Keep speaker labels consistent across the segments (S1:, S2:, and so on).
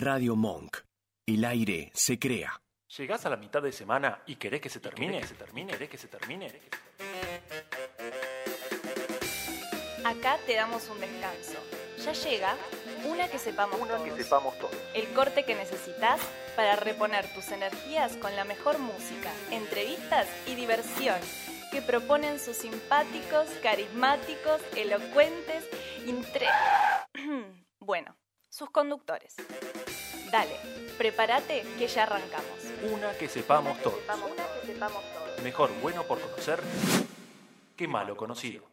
S1: Radio Monk. El aire se crea.
S2: ¿Llegás a la mitad de semana y querés que se termine? ¿Se termine? ¿Querés que se termine?
S3: Acá te damos un descanso. Ya llega una que sepamos
S2: Una
S3: todos.
S2: que sepamos todos.
S3: El corte que necesitas para reponer tus energías con la mejor música, entrevistas y diversión que proponen sus simpáticos, carismáticos, elocuentes, intre... bueno, sus conductores. Dale, prepárate que ya arrancamos.
S2: Una que sepamos todos.
S3: Una que sepamos todos.
S2: Mejor bueno por conocer que malo conocido.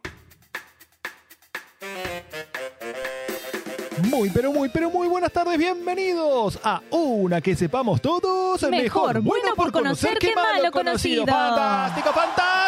S4: Muy, pero muy, pero muy buenas tardes, bienvenidos a una que sepamos todos. el
S5: Mejor bueno por conocer que malo conocido.
S4: Fantástico,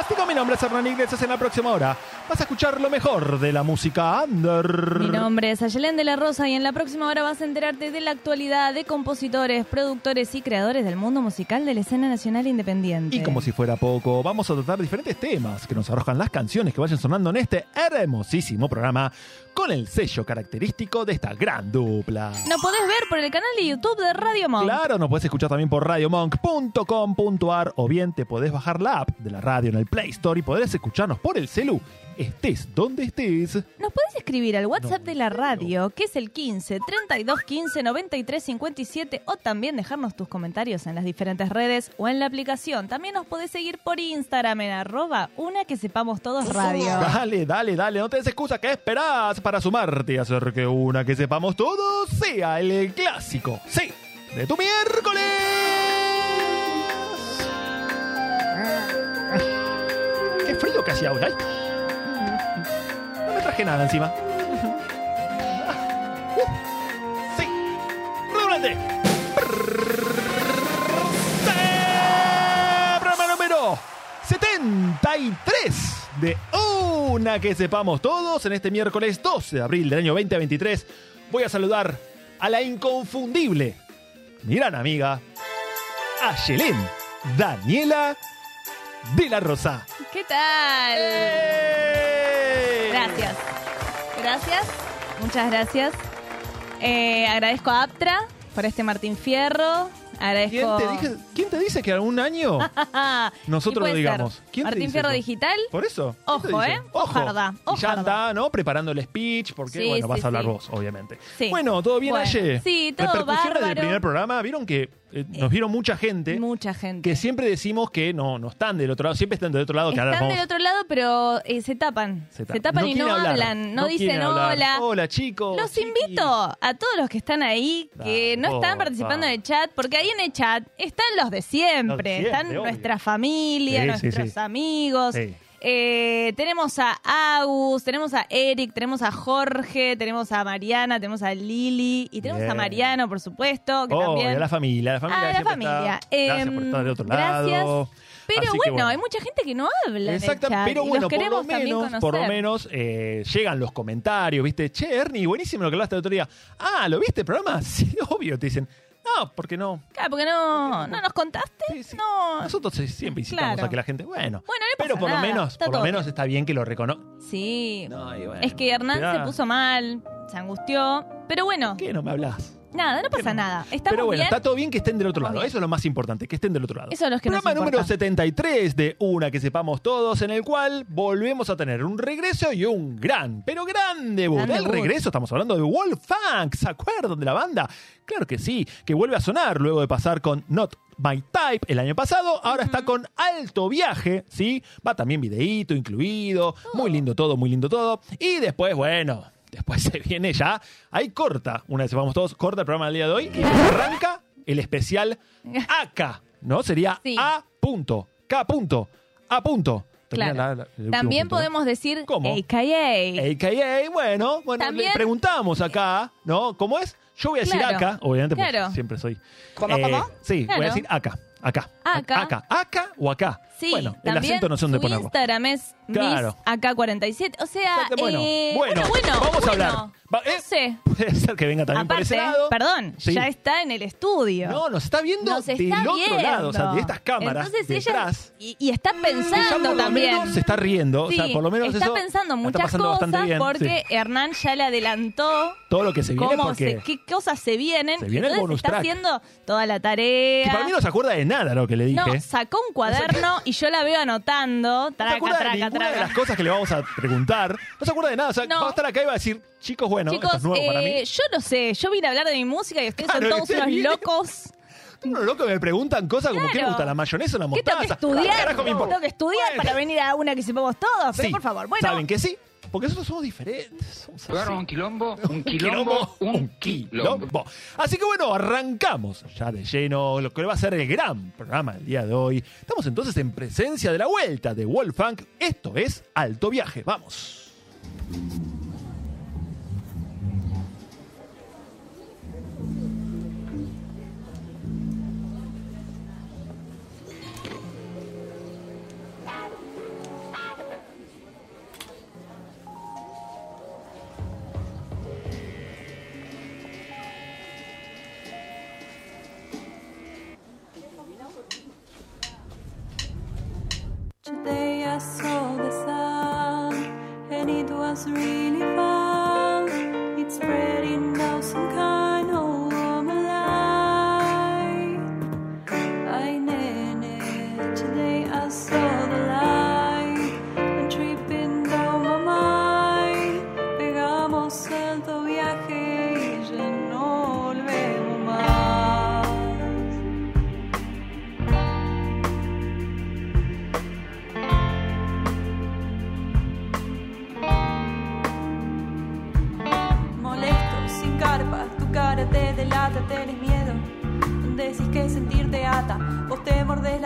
S4: fantástico. Mi nombre es Hernán Iglesias. En la próxima hora vas a escuchar lo mejor de la música under.
S5: Mi nombre es Ayelén de la Rosa y en la próxima hora vas a enterarte de la actualidad de compositores, productores y creadores del mundo musical de la escena nacional independiente.
S4: Y como si fuera poco, vamos a tratar diferentes temas que nos arrojan las canciones que vayan sonando en este hermosísimo programa con el sello característico de esta gran dupla.
S5: Nos podés ver por el canal de YouTube de Radio Monk.
S4: Claro, nos puedes escuchar también por radiomonk.com.ar o bien te podés bajar la app de la radio en el Play Store y podés escucharnos por el celu, estés donde estés.
S5: Nos podés escribir al WhatsApp
S4: No,
S5: de la radio, que es el 15 32 15 93 57, o también dejarnos tus comentarios en las diferentes redes o en la aplicación. También nos podés seguir por Instagram en arroba una que sepamos todos radio.
S4: Dale, dale, dale, no te des excusa, ¿qué esperás para sumarte y hacer que una que sepamos todos sea el clásico? Sí, de tu miércoles. Qué frío que hacía ahora. No me traje nada encima. Sí, redoblante. Programa número 73 de Una que sepamos todos en este miércoles 12 de abril del año 2023. Voy a saludar a la inconfundible, mi gran amiga, Ayelén Daniela de la Rosa.
S5: ¿Qué tal?
S4: ¡Eh!
S5: Gracias. Gracias. Muchas gracias. Eh, agradezco a Aptra por este Martín Fierro.
S4: ¿Quién
S5: Agradezco.
S4: te, dije- quién te dice que algún año nosotros
S5: ¿Quién
S4: lo digamos?
S5: ser?
S4: ¿Quién te
S5: Martín
S4: dice
S5: Fierro
S4: eso?
S5: Digital.
S4: Por eso. ¿quién te
S5: Ojo,
S4: dice?
S5: ¿eh? Ojarda,
S4: Y ya
S5: ojarda.
S4: anda, ¿no? Preparando el speech, porque,
S5: Sí,
S4: bueno, vas
S5: sí,
S4: a hablar
S5: sí.
S4: vos, obviamente.
S5: Sí.
S4: Bueno, ¿todo bien,
S5: Bueno,
S4: Aye?
S5: sí, todo
S4: Repercusiones del
S5: bárbaro.
S4: primer programa, vieron que eh, nos vieron mucha gente
S5: Mucha gente.
S4: que siempre decimos que no, no están del otro lado, siempre están del otro lado, que ahora
S5: Están
S4: vamos-
S5: del otro lado, pero eh, se tapan. Se,
S4: tapa-
S5: tapan y no
S4: quieren hablar,
S5: hablan. No, dicen
S4: quieren hablar.
S5: hola.
S4: Hola, chicos.
S5: Los
S4: chiquis.
S5: invito a todos los que están ahí, que
S4: Dale,
S5: no están participando en el chat, porque ahí en el chat están los de siempre,
S4: Los de siempre,
S5: están
S4: obvio.
S5: nuestra familia,
S4: Sí, sí,
S5: nuestros
S4: sí.
S5: Amigos.
S4: Sí.
S5: Eh, tenemos a Agus, tenemos a Eric, tenemos a Jorge, tenemos a Mariana, tenemos a Lili y tenemos
S4: Bien.
S5: a Mariano, por supuesto, que
S4: Oh,
S5: también.
S4: y a la familia, la familia.
S5: a la familia.
S4: está. Gracias por
S5: Em,
S4: estar del otro
S5: gracias.
S4: lado.
S5: Pero bueno, hay mucha gente que no habla.
S4: Exacto, pero
S5: y
S4: bueno, por lo menos, por lo menos eh, llegan los comentarios, ¿viste? Che, Ernie, buenísimo lo que hablaste el otro día. Ah, ¿lo viste el programa? Sí, obvio, te dicen. No, porque no.
S5: Claro, porque no, no nos contaste.
S4: Sí, sí.
S5: No.
S4: Nosotros siempre incitamos
S5: Claro.
S4: a que la gente, bueno,
S5: Bueno, no
S4: pero
S5: pasa
S4: por lo
S5: nada,
S4: menos,
S5: está
S4: por lo
S5: todo
S4: menos
S5: bien.
S4: está bien que lo reconozca.
S5: Sí.
S4: No, y bueno,
S5: es que Hernán
S4: mirá,
S5: se puso mal, se angustió. Pero bueno,
S4: ¿Qué no me hablas?
S5: Nada, no
S4: ¿Qué
S5: pasa nada. Estamos
S4: Pero bueno,
S5: bien.
S4: está todo bien que estén del otro lado. Eso es lo más importante, que estén del otro lado.
S5: Eso es lo que nos
S4: Programa número
S5: importa.
S4: 73 de Una que sepamos todos, en el cual volvemos a tener un regreso y un gran, pero gran debut.
S5: Gran
S4: el
S5: debut.
S4: regreso, estamos hablando de Wolfgang, ¿se acuerdan de la banda? Claro que sí, que vuelve a sonar luego de pasar con Not My Type el año pasado, ahora está con Alto Viaje, ¿sí? Va también videíto incluido, muy lindo todo, muy lindo todo. Y después, bueno, después se viene ya, ahí corta, una vez vamos todos, corta el programa del día de hoy y arranca el especial AK, ¿no? Sería
S5: Sí.
S4: A punto, K punto, A punto. Termina
S5: Claro.
S4: la- la- el último
S5: También
S4: punto, ¿no?
S5: podemos decir
S4: ¿Cómo?
S5: AKA.
S4: AKA, bueno, bueno,
S5: También-
S4: le preguntamos acá, ¿no? ¿Cómo es? Yo voy a decir
S5: Claro.
S4: acá, obviamente, porque
S5: Claro.
S4: siempre soy.
S5: ¿Cómo,
S4: Eh,
S5: cómo?
S4: Sí, voy a decir acá. Acá.
S5: Acá.
S4: Acá. Acá o acá.
S5: Sí,
S4: bueno, el
S5: también
S4: acento no sé dónde
S5: su
S4: ponerlo.
S5: Instagram es
S4: Claro.
S5: AK47. O sea,
S4: Exacto, bueno,
S5: eh,
S4: bueno, vamos a hablar. Va- eh,
S5: No sé.
S4: Puede ser que venga también por ese
S5: Aparte,
S4: lado.
S5: perdón,
S4: Sí.
S5: ya está en el estudio.
S4: No, nos está viendo
S5: Nos
S4: del
S5: está
S4: otro
S5: viendo.
S4: lado, o sea, de estas cámaras
S5: Entonces
S4: detrás.
S5: ella y, y está
S4: Ella
S5: pensando
S4: por lo
S5: también.
S4: menos se está riendo, o sea,
S5: Sí,
S4: por lo menos
S5: está
S4: eso
S5: pensando
S4: está
S5: muchas
S4: pasando bastante
S5: cosas
S4: bien,
S5: porque
S4: sí.
S5: Hernán ya le adelantó
S4: todo lo que se viene
S5: cómo
S4: porque
S5: se- qué cosas se vienen.
S4: Se viene el
S5: Entonces
S4: bonus
S5: está
S4: track.
S5: haciendo toda la tarea.
S4: que para mí no se acuerda de nada lo que le dije.
S5: No, sacó un cuaderno y yo la veo anotando.
S4: No se
S5: Traca,
S4: acuerda de
S5: traca,
S4: ninguna de
S5: traca.
S4: las cosas que le vamos a preguntar. No se acuerda de nada. O sea,
S5: No.
S4: va a estar acá y va a decir, chicos, bueno,
S5: Chicos,
S4: esto es nuevo para
S5: eh,
S4: mí.
S5: yo no sé, yo vine a hablar de mi música y ustedes
S4: Claro,
S5: son todos unos locos.
S4: Unos locos que me preguntan cosas como, ¿qué me
S5: Claro.
S4: gusta? ¿La mayonesa o la
S5: ¿Qué tengo que
S4: ¿Qué
S5: estudiar?
S4: carajo me importa?
S5: Tengo que estudiar
S4: Bueno,
S5: para venir a una que sepamos todos, pero
S4: sí,
S5: por favor, bueno.
S4: ¿Saben que sí? Porque nosotros somos diferentes. Somos.
S6: Agarra un quilombo, un quilombo, un quilombo.
S4: quilombo. Así que bueno, arrancamos ya de lleno lo que va a ser el gran programa del día de hoy. Estamos entonces en presencia de la vuelta de Wolfgang. Esto es Alto Viaje. Vamos.
S7: was real.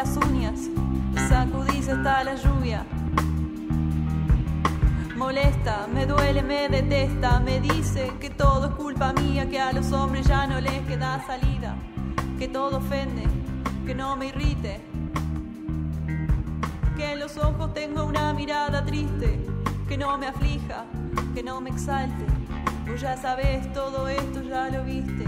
S7: Las uñas, sacudís hasta la lluvia. Molesta, me duele, me detesta, me dice que todo es culpa mía, que a los hombres ya no les queda salida, que todo ofende, que no me irrite, que en los ojos tengo una mirada triste, que no me aflija, que no me exalte. Vos ya sabes todo esto, ya lo viste.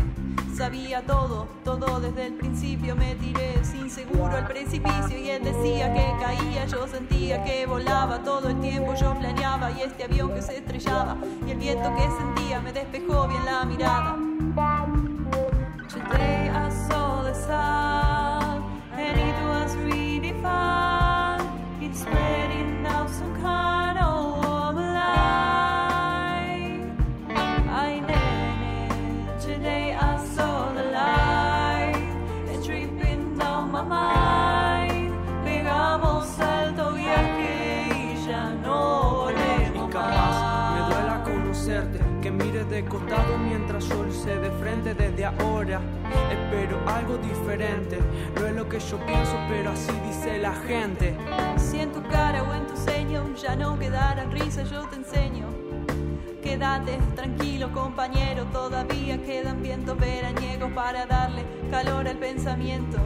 S7: Sabía todo, todo desde el principio me tiré sin seguro al precipicio y él decía que caía, yo sentía que volaba todo el tiempo, yo planeaba y este avión que se estrellaba y el viento que sentía me despejó bien la mirada.
S8: Desde ahora. Espero algo diferente, no es lo que yo pienso, pero así dice la gente.
S7: Si en tu cara o en tu ceño ya no quedaran risas, yo te enseño. Quédate tranquilo, compañero, todavía quedan vientos veraniegos para darle calor al pensamiento.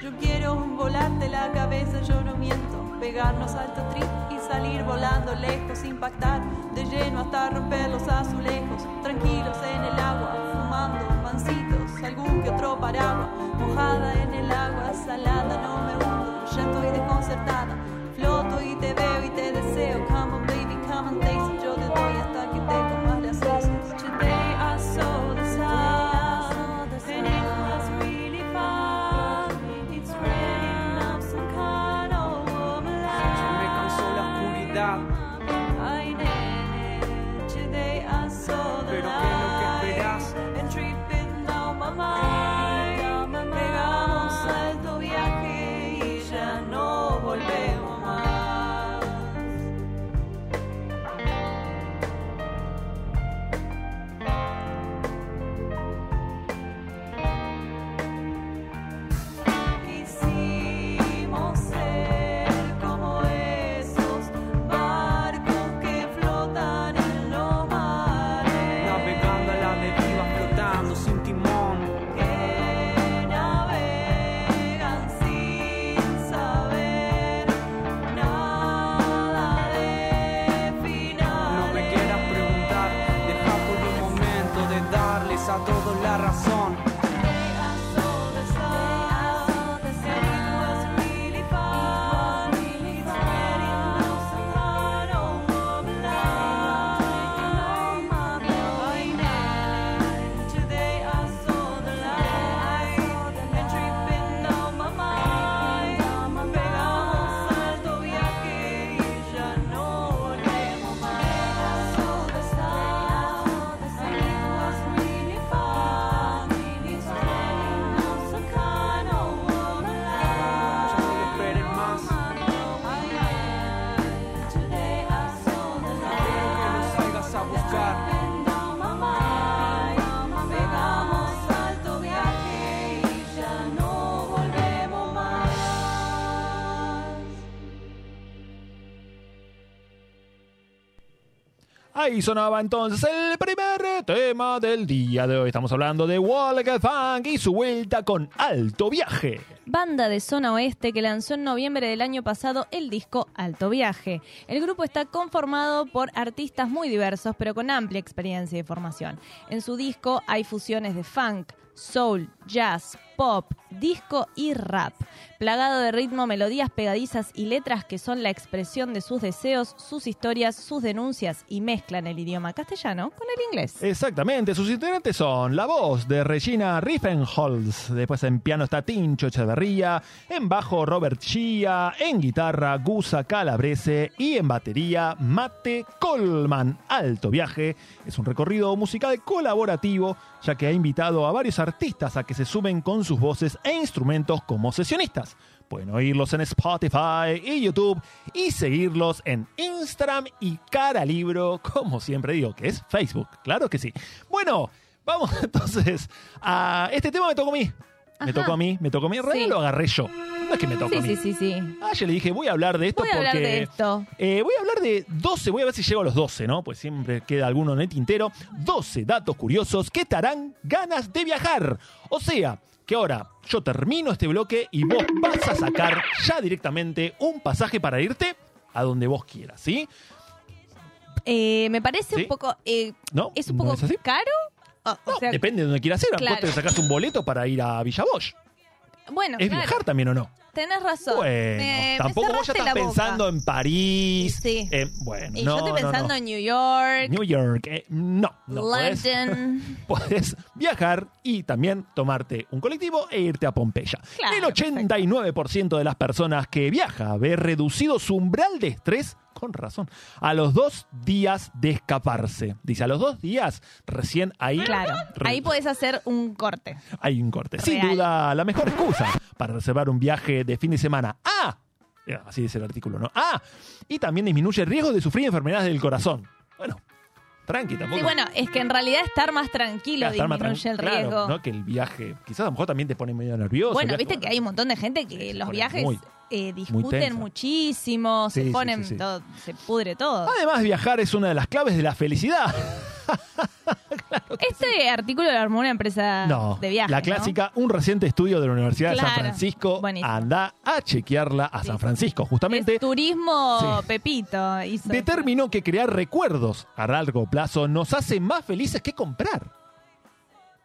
S7: Yo quiero volarte la cabeza, yo no miento. Pegarnos alto trip y salir volando lejos, impactar de lleno hasta romper los azulejos. Tranquilos en el agua, paraguas. Mojada en el agua, salada, no me hundo, ya estoy desconcertada.
S4: Ahí sonaba entonces el primer tema del día de hoy. Estamos hablando de Walker Funk y su vuelta con Alto Viaje.
S5: Banda de zona oeste que lanzó en noviembre del año pasado el disco Alto Viaje. El grupo está conformado por artistas muy diversos, pero con amplia experiencia y formación. En su disco hay fusiones de funk, soul, jazz, pop, disco y rap, plagado de ritmo, melodías pegadizas y letras que son la expresión de sus deseos, sus historias, sus denuncias y mezclan el idioma castellano con el inglés.
S4: Exactamente, sus integrantes son la voz de Regina Riefenholz, después en piano está Tincho Echeverría, en bajo Robert Chia, en guitarra Gusa Calabrese y en batería Mate Colman. Alto Viaje es un recorrido musical colaborativo, ya que ha invitado a varios artistas a que se sumen con sus voces e instrumentos como sesionistas. Pueden oírlos en Spotify y YouTube y seguirlos en Instagram y Cara Libro, como siempre digo, que es Facebook. Claro que sí. Bueno, vamos entonces a este tema me tocó a mí. Me
S5: Ajá.
S4: tocó a mí, me tocó a mí. En realidad
S5: Sí.
S4: lo agarré yo. No es que me tocó
S5: Sí,
S4: a mí.
S5: sí, sí, sí.
S4: Ah, yo le dije, voy a hablar de esto
S5: Voy a
S4: porque.
S5: hablar de esto.
S4: Eh, voy a hablar de 12, voy a ver si llego a los 12, ¿no? Pues siempre queda alguno en el tintero. 12 datos curiosos que te harán ganas de viajar. O sea, que ahora yo termino este bloque y vos vas a sacar ya directamente un pasaje para irte a donde vos quieras, ¿sí?
S5: Eh, me parece
S4: ¿Sí?
S5: un poco. eh,
S4: ¿No?
S5: ¿Es un
S4: ¿No
S5: poco
S4: es
S5: caro? O sea,
S4: depende de donde quieras ir.
S5: Claro.
S4: Vos te sacás un boleto para ir a Villa Bosch.
S5: bueno,
S4: ¿Es
S5: claro,
S4: viajar también o no?
S5: Tenés razón.
S4: Bueno,
S5: Me- me
S4: tampoco vos ya estás pensando en París.
S5: Sí.
S4: eh, bueno,
S5: Y
S4: no,
S5: yo estoy pensando
S4: no.
S5: en New York,
S4: New York. eh, no, no podés,
S5: London.
S4: podés viajar y también tomarte un colectivo e irte a Pompeya.
S5: Claro,
S4: El 89% de las personas que viaja ve reducido su umbral de estrés, con razón, a los dos días de escaparse. Dice, a los dos días, recién ahí,
S5: Claro,
S4: re-
S5: ahí podés hacer un corte.
S4: hay un corte. Sin duda, la mejor excusa para reservar un viaje de fin de semana. ¡Ah! Eh, Así dice el artículo, ¿no? ¡Ah! Y también disminuye el riesgo de sufrir enfermedades del corazón. Bueno, tranqui, tampoco.
S5: Sí, bueno, es que en realidad estar más tranquilo
S4: Claro, estar más
S5: disminuye el
S4: claro,
S5: riesgo.
S4: ¿no? Que el viaje, quizás a lo mejor también te pone medio nervioso.
S5: Bueno, viste que hay un montón de gente que los viajes
S4: muy-
S5: eh, discuten muchísimo,
S4: Sí,
S5: se ponen
S4: sí, sí.
S5: todo, se pudre todo.
S4: Además, viajar es una de las claves de la felicidad.
S5: Este artículo lo armó una empresa
S4: No,
S5: de viajes.
S4: la
S5: ¿no?
S4: clásica, un reciente estudio de la Universidad de San Francisco.
S5: buenísimo.
S4: Anda a chequearla a San. Francisco, justamente.
S5: Es turismo. Pepito. hizo
S4: determinó que crear recuerdos a largo plazo nos hace más felices que comprar.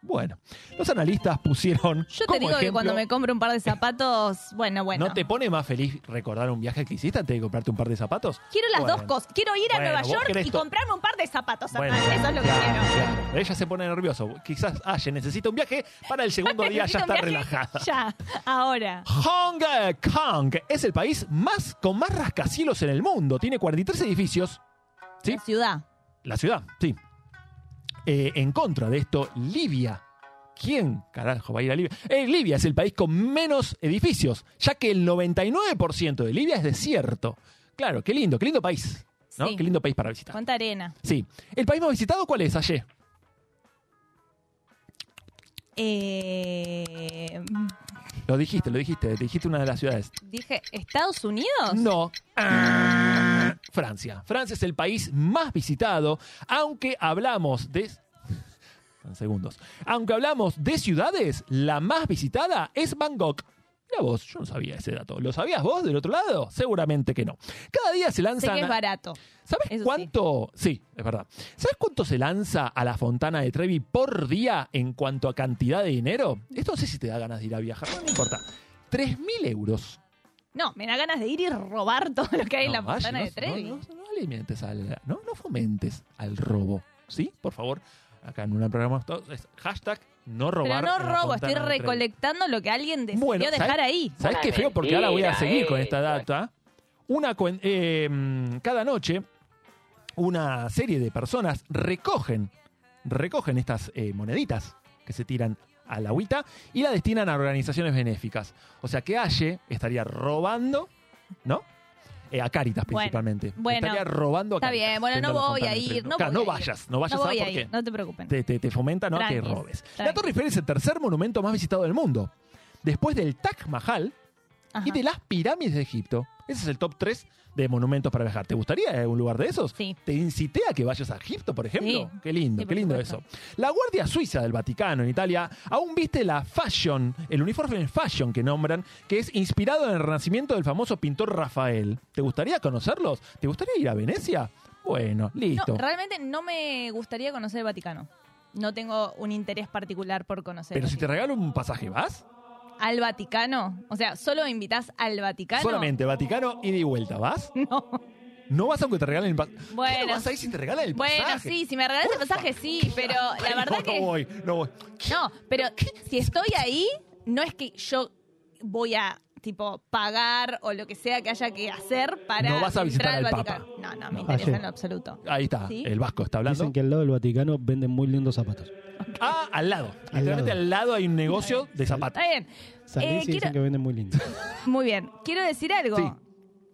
S4: Bueno, los analistas pusieron.
S5: Yo te
S4: como
S5: digo que
S4: ejemplo,
S5: cuando me compro un par de zapatos, bueno, bueno.
S4: ¿No te pone más feliz recordar un viaje que hiciste antes de comprarte un par de zapatos?
S5: Quiero las
S4: Bueno.
S5: dos cosas. Quiero ir a
S4: Bueno,
S5: Nueva
S4: vos
S5: York
S4: querés
S5: y
S4: to-
S5: comprarme un par de zapatos,
S4: Bueno.
S5: Eso es lo que
S4: claro,
S5: quiero.
S4: claro. Ella se pone nervioso. Quizás Aye necesita un viaje para el segundo día ya
S5: Necesito
S4: está
S5: un viaje
S4: relajada.
S5: Ya, ahora.
S4: Hong Kong es el país más con más rascacielos en el mundo. Tiene 43 edificios. ¿Sí?
S5: La ciudad.
S4: La ciudad, sí. Eh, en contra de esto, Libia. ¿Quién carajo va a ir a Libia? Eh, Libia es el país con menos edificios, ya que el 99% de Libia es desierto. Claro, qué lindo, qué lindo país. ¿no?
S5: Sí.
S4: Qué lindo país para visitar.
S5: ¿Cuánta arena?
S4: Sí. ¿El país más visitado cuál es, Aye?
S5: Eh,
S4: Lo dijiste, lo dijiste. Dijiste una de las ciudades.
S5: dije, ¿Estados Unidos?
S4: No. Ah, Francia. Francia es el país más visitado, aunque hablamos de... Segundos. Aunque hablamos de ciudades, la más visitada es Bangkok. Mira vos, yo no sabía ese dato. ¿Lo sabías vos del otro lado? Seguramente que no. Cada día se
S5: Sé
S4: lanzan...
S5: que es barato.
S4: ¿Sabes
S5: Eso
S4: cuánto? Sí. es verdad. ¿Sabes cuánto se lanza a la Fontana de Trevi por día en cuanto a cantidad de dinero? Esto no sé si te da ganas de ir a viajar, no me importa. 3.000 euros.
S5: No, me da ganas de ir y robar todo lo que hay en la
S4: vaya,
S5: fontana de Trevi.
S4: No, no, no alimentes al, no, no fomentes al robo. ¿Sí? Por favor. Acá en un programa todos es hashtag no robar.
S5: Pero no robo, estoy recolectando lo que alguien decidió
S4: Bueno, ¿sabes-
S5: dejar ahí.
S4: ¿Sabes qué feo? Porque ahora voy a seguir con
S6: eh.
S4: esta data. Una, eh, mm, cada noche, una serie de personas recogen, recogen estas eh, moneditas que se tiran a la agüita y la destinan a organizaciones benéficas. O sea que Aye estaría robando, ¿no? Eh, a Caritas principalmente.
S5: bueno.
S4: estaría robando a
S5: Está
S4: Caritas.
S5: bien, bueno, no voy a ir, no
S4: Claro,
S5: voy
S4: no
S5: a ir.
S4: vayas, no vayas
S5: no voy
S4: a
S5: a
S4: porque
S5: ir, no te preocupes.
S4: te, te- te fomenta ¿no? que
S5: Tranquis,
S4: robes. La. Torre Eiffel es el tercer monumento más visitado del mundo. Después del Taj Mahal
S5: Ajá.
S4: y de las pirámides de Egipto. Ese es el top 3 de monumentos para viajar. ¿Te gustaría un lugar de esos?
S5: Sí.
S4: ¿Te incité a que vayas a Egipto, por ejemplo?
S5: Sí.
S4: Qué lindo,
S5: Sí,
S4: qué lindo
S5: supuesto.
S4: eso. La Guardia Suiza del Vaticano en Italia aún viste la fashion, el uniforme fashion que nombran, que es inspirado en el renacimiento del famoso pintor Rafael. ¿Te gustaría conocerlos? ¿Te gustaría ir a Venecia? Bueno, listo.
S5: No, realmente no me gustaría conocer el Vaticano. No tengo un interés particular por conocer.
S4: Pero si te regalo un pasaje, ¿vas?
S5: ¿Al Vaticano? O sea, ¿solo me invitas al Vaticano?
S4: Solamente Vaticano, ida y vuelta, ¿vas?
S5: No.
S4: No vas aunque te regalen el pasaje.
S5: Bueno.
S4: no vas a ir si te regalan el pasaje?
S5: Bueno, sí, si me regalas el pasaje, sí, pero la verdad
S4: no,
S5: que...
S4: No voy, no voy.
S5: No, pero si estoy ahí, no es que yo voy a tipo pagar o lo que sea que haya que hacer para
S4: No vas a visitar
S5: entrar al
S4: al Papa.
S5: Vaticano. No, no, me
S4: No.
S5: interesa
S9: Ayer.
S5: en lo absoluto.
S4: Ahí está,
S5: ¿Sí?
S4: el vasco está hablando.
S9: Dicen que al lado del Vaticano venden muy lindos zapatos.
S4: Ah, al lado.
S9: Al
S4: Literalmente
S9: lado.
S4: al lado hay un negocio de zapatos.
S5: Está bien.
S9: Salís
S5: Eh,
S9: y dicen
S5: quiero-
S9: que venden muy lindos.
S5: Muy bien. Quiero decir algo.
S4: Sí.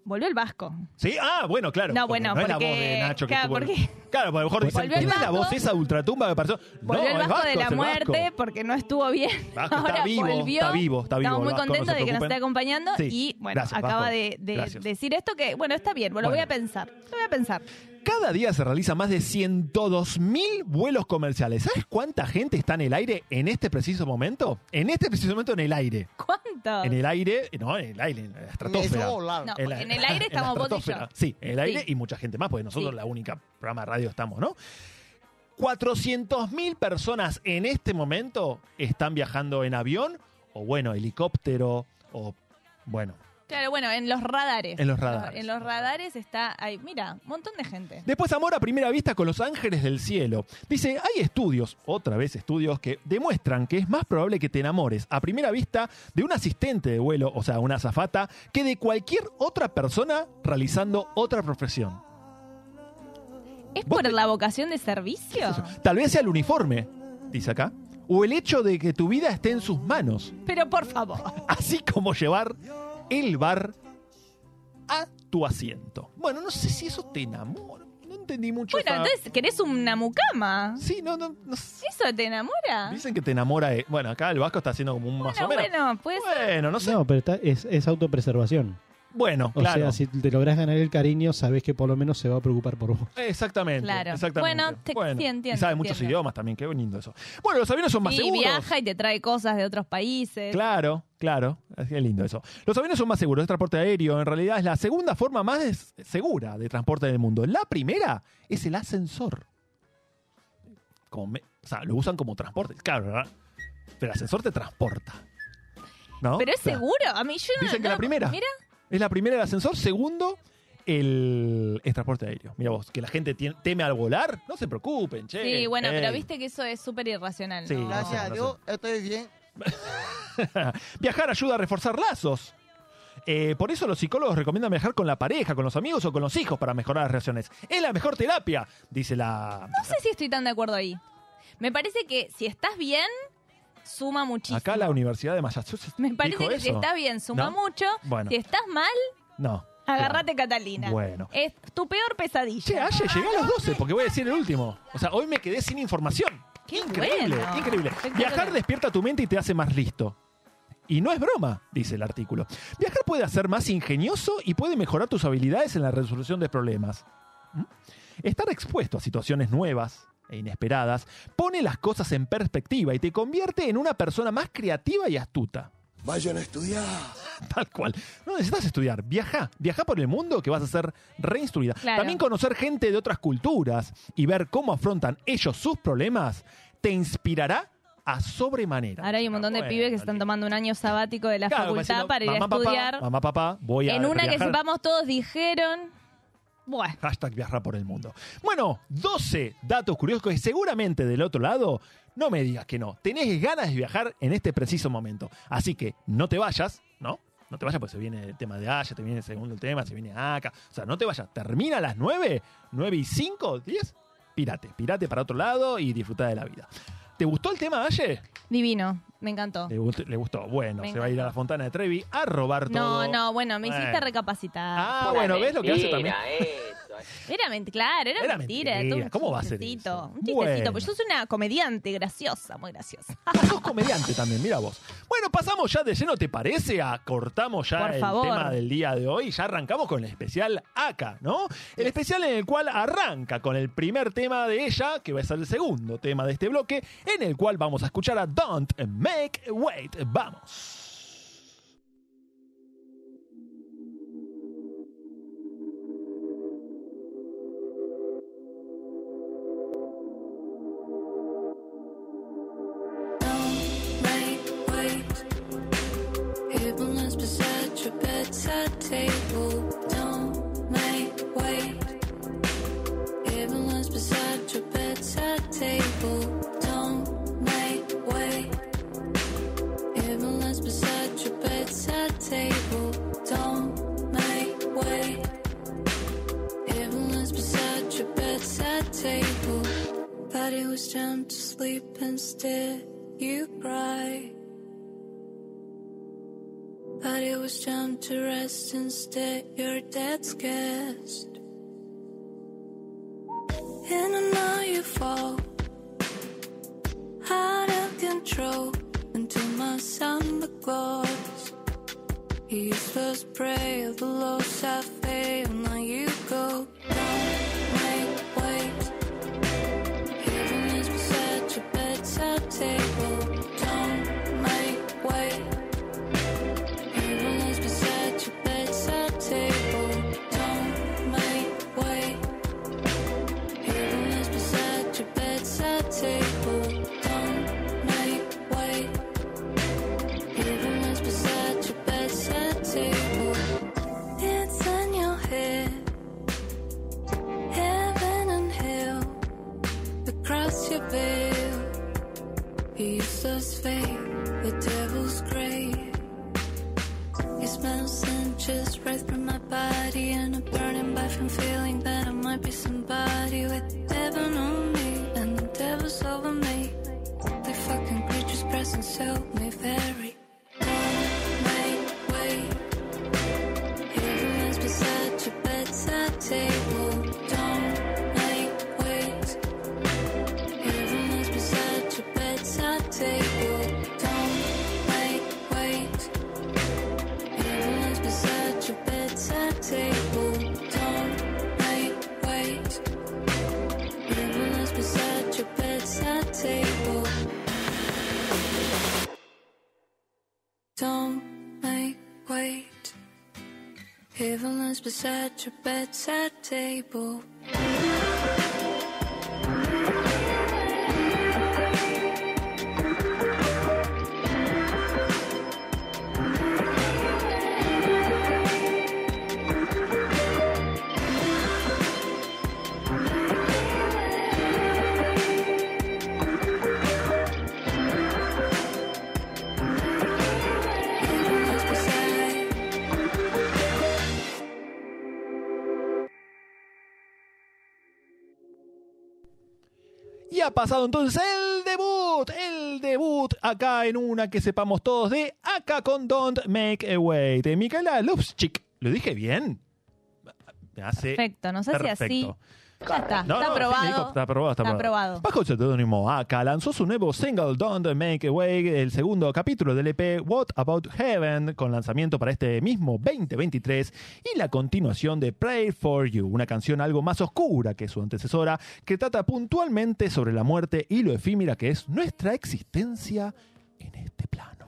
S5: Volvió el Vasco.
S4: ¿Sí? Ah, bueno, claro.
S5: No, bueno,
S4: no es la voz
S5: porque-
S4: de Nacho que
S5: claro,
S4: estuvo-
S5: porque-
S4: Claro, porque a lo mejor dicen,
S5: Volvió el
S4: ¿quién es la
S5: Vasco.
S4: voz esa ultratumba que?
S5: Volvió
S4: no,
S5: el
S4: es
S5: Vasco de
S4: es
S5: la
S4: el
S5: muerte
S4: Vasco.
S5: porque no estuvo bien.
S4: Vasco está
S5: Ahora
S4: vivo,
S5: volvió.
S4: está vivo, está vivo,
S5: Estamos muy
S4: Vasco, no se
S5: contentos de que nos
S4: preocupen.
S5: esté acompañando
S4: Sí,
S5: y bueno,
S4: gracias,
S5: acaba
S4: Vasco.
S5: de, de
S4: Gracias.
S5: decir esto que, bueno, está bien, lo voy
S4: Bueno.
S5: a pensar. Lo voy a pensar.
S4: Cada día se realizan más de 102 mil vuelos comerciales. ¿Sabes cuánta gente está en el aire en este preciso momento? En este preciso momento en el aire.
S5: ¿Cuánto?
S4: En el aire, no, en el aire, en la estratosfera.
S5: No, en el aire
S4: en la
S5: estamos vos y yo.
S4: estratosfera. Sí, en el aire
S5: Sí.
S4: y mucha gente más, porque nosotros
S5: Sí.
S4: la única programa de radio estamos, ¿no? 400.000 personas en este momento están viajando en avión o, bueno, helicóptero o, bueno.
S5: Claro, bueno, en los radares.
S4: En los radares.
S5: En los radares está ahí, mira, un montón de gente.
S4: Después amor a primera vista con los ángeles del cielo. Dice, hay estudios, otra vez estudios, que demuestran que es más probable que te enamores a primera vista de un asistente de vuelo, o sea, una azafata, que de cualquier otra persona realizando otra profesión.
S5: ¿Es por
S4: te-
S5: la vocación de servicio?
S4: Tal vez sea el uniforme, dice acá, o el hecho de que tu vida esté en sus manos,
S5: Pero por favor.
S4: así como llevar el bar a tu asiento. Bueno, no sé si eso te enamora. No entendí mucho.
S5: Bueno,
S4: esa-
S5: entonces, ¿querés una mucama?
S4: Sí, no, no, no sé.
S5: ¿Eso te enamora?
S4: Dicen que te enamora. de- Bueno, acá el Vasco está haciendo como un más
S5: Bueno,
S4: o menos.
S5: bueno, pues
S4: Bueno, no sé.
S9: No, pero está- es, es autopreservación.
S4: Bueno,
S9: O
S4: claro.
S9: sea, si te lográs ganar el cariño, sabes que por lo menos se va a preocupar por vos.
S4: Exactamente.
S5: Claro.
S4: exactamente.
S5: Bueno, te- sí, entiendo,
S4: Y sabe muchos
S5: entiendo.
S4: idiomas también, qué lindo eso. Bueno, los aviones son más
S5: y
S4: seguros.
S5: viaja y te trae cosas de otros países.
S4: Claro, claro. Qué lindo eso. Los aviones son más seguros. El transporte aéreo en realidad es la segunda forma más segura de transporte del mundo. La primera es el ascensor. Como me- o sea, lo usan como transporte. Claro, ¿verdad? Pero el ascensor te transporta. ¿No?
S5: Pero es
S4: O sea,
S5: seguro. A mí yo no-
S4: Dicen que
S5: no-
S4: la primera.
S5: Mira,
S4: Es la primera el ascensor. Segundo, el, el transporte aéreo. Mira vos, que la gente teme al volar. No se preocupen, che.
S5: sí, bueno, pero viste que eso es súper irracional.
S4: Sí,
S5: ¿no?
S4: Gracias a Dios,
S10: estoy bien.
S4: Viajar ayuda a reforzar lazos. Eh, por eso los psicólogos recomiendan viajar con la pareja, con los amigos o con los hijos para mejorar las relaciones. Es la mejor terapia, dice la...
S5: No sé si estoy tan de acuerdo ahí. Me parece que si estás bien, suma muchísimo.
S4: Acá la Universidad de Massachusetts.
S5: Me parece
S4: dijo
S5: que si
S4: eso.
S5: estás bien, suma
S4: ¿No?
S5: mucho.
S4: Bueno.
S5: Si estás mal,
S4: No.
S5: agárrate Catalina.
S4: Bueno.
S5: Es tu peor pesadilla.
S4: Che, Aye, llegué a los 12 porque voy a decir el último. O sea, hoy me quedé sin información.
S5: Qué
S4: increíble,
S5: bueno.
S4: increíble. Viajar despierta tu mente y te hace más listo. Y no es broma, dice el artículo. Viajar puede hacer más ingenioso y puede mejorar tus habilidades en la resolución de problemas. ¿Mm? Estar expuesto a situaciones nuevas e inesperadas pone las cosas en perspectiva y te convierte en una persona más creativa y astuta.
S10: Vayan a estudiar.
S4: Tal cual. No necesitas estudiar. Viaja. Viaja por el mundo que vas a ser reinstruida.
S5: Claro.
S4: También conocer gente de otras culturas y ver cómo afrontan ellos sus problemas te inspirará a sobremanera.
S5: Ahora hay un montón de
S4: Bueno,
S5: pibes que se están tomando un año sabático de la
S4: Claro,
S5: facultad
S4: diciendo,
S5: para ir
S4: mamá,
S5: a
S4: papá,
S5: estudiar.
S4: mamá, papá, voy a
S5: en una que sepamos todos dijeron. Bueno,
S4: Hashtag viajar por el mundo. Bueno, 12 datos curiosos que seguramente del otro lado no me digas que no. Tenés ganas de viajar en este preciso momento. Así que no te vayas, ¿no? No te vayas porque se viene el tema de Aya, te viene el segundo tema, se viene acá. O sea, no te vayas. Termina a las 9, 9 y 5, 10. Pirate, pirate para otro lado y disfruta de la vida. ¿Te gustó el tema, Aye?
S5: divino. Me encantó.
S4: Le gustó. le gustó. Bueno,
S5: Me
S4: se va a ir a la Fontana de Trevi a robar todo.
S5: No, no, bueno, me hiciste
S4: Bueno.
S5: recapacitar.
S4: Ah, bueno, ¿ves lo que hace también?
S5: Era mentira, claro, era,
S4: Era
S5: mentira.
S4: mentira, ¿cómo va a ser
S5: chistecito,
S4: eso?
S5: Un chistecito,
S4: Bueno.
S5: pues yo soy una comediante graciosa, muy graciosa.
S4: Sos comediante también, mira vos. Bueno, Bueno, pasamos ya de lleno, ¿te parece? A cortamos ya
S5: Por
S4: el
S5: favor.
S4: tema del día de hoy. Ya arrancamos con el especial acá, ¿no? El especial en el cual arranca con el primer tema de ella, que va a ser el segundo tema de este bloque, en el cual vamos a escuchar a Don't Make Wait. Vamos.
S10: Beside your bedside table. Don't make wait. Beside your bedside table. Don't make wait. Beside your bedside table. Don't make beside your bedside table. It was time to sleep instead. You Time to rest instead. You're guest. And I know you fall out of control until my summer glows. To spray of the lows I at your bedside table.
S4: Pasado entonces el debut, el debut acá en una que sepamos todos de acá con Don't Make a Wait. De Micaela Lupschik. ¿Lo dije bien? Me hace
S5: Perfecto, no sé si así. Ya está,
S4: No,
S5: está
S4: no,
S5: aprobado.
S4: dijo, está aprobado, está,
S5: Está
S4: aprobado. Bajo el seudónimo Aka lanzó su nuevo single Don't Make Away, el segundo capítulo del EP What About Heaven, con lanzamiento para este mismo 2023 y la continuación de Pray for You, una canción algo más oscura que su antecesora, que trata puntualmente sobre la muerte y lo efímera que es nuestra existencia en este plano.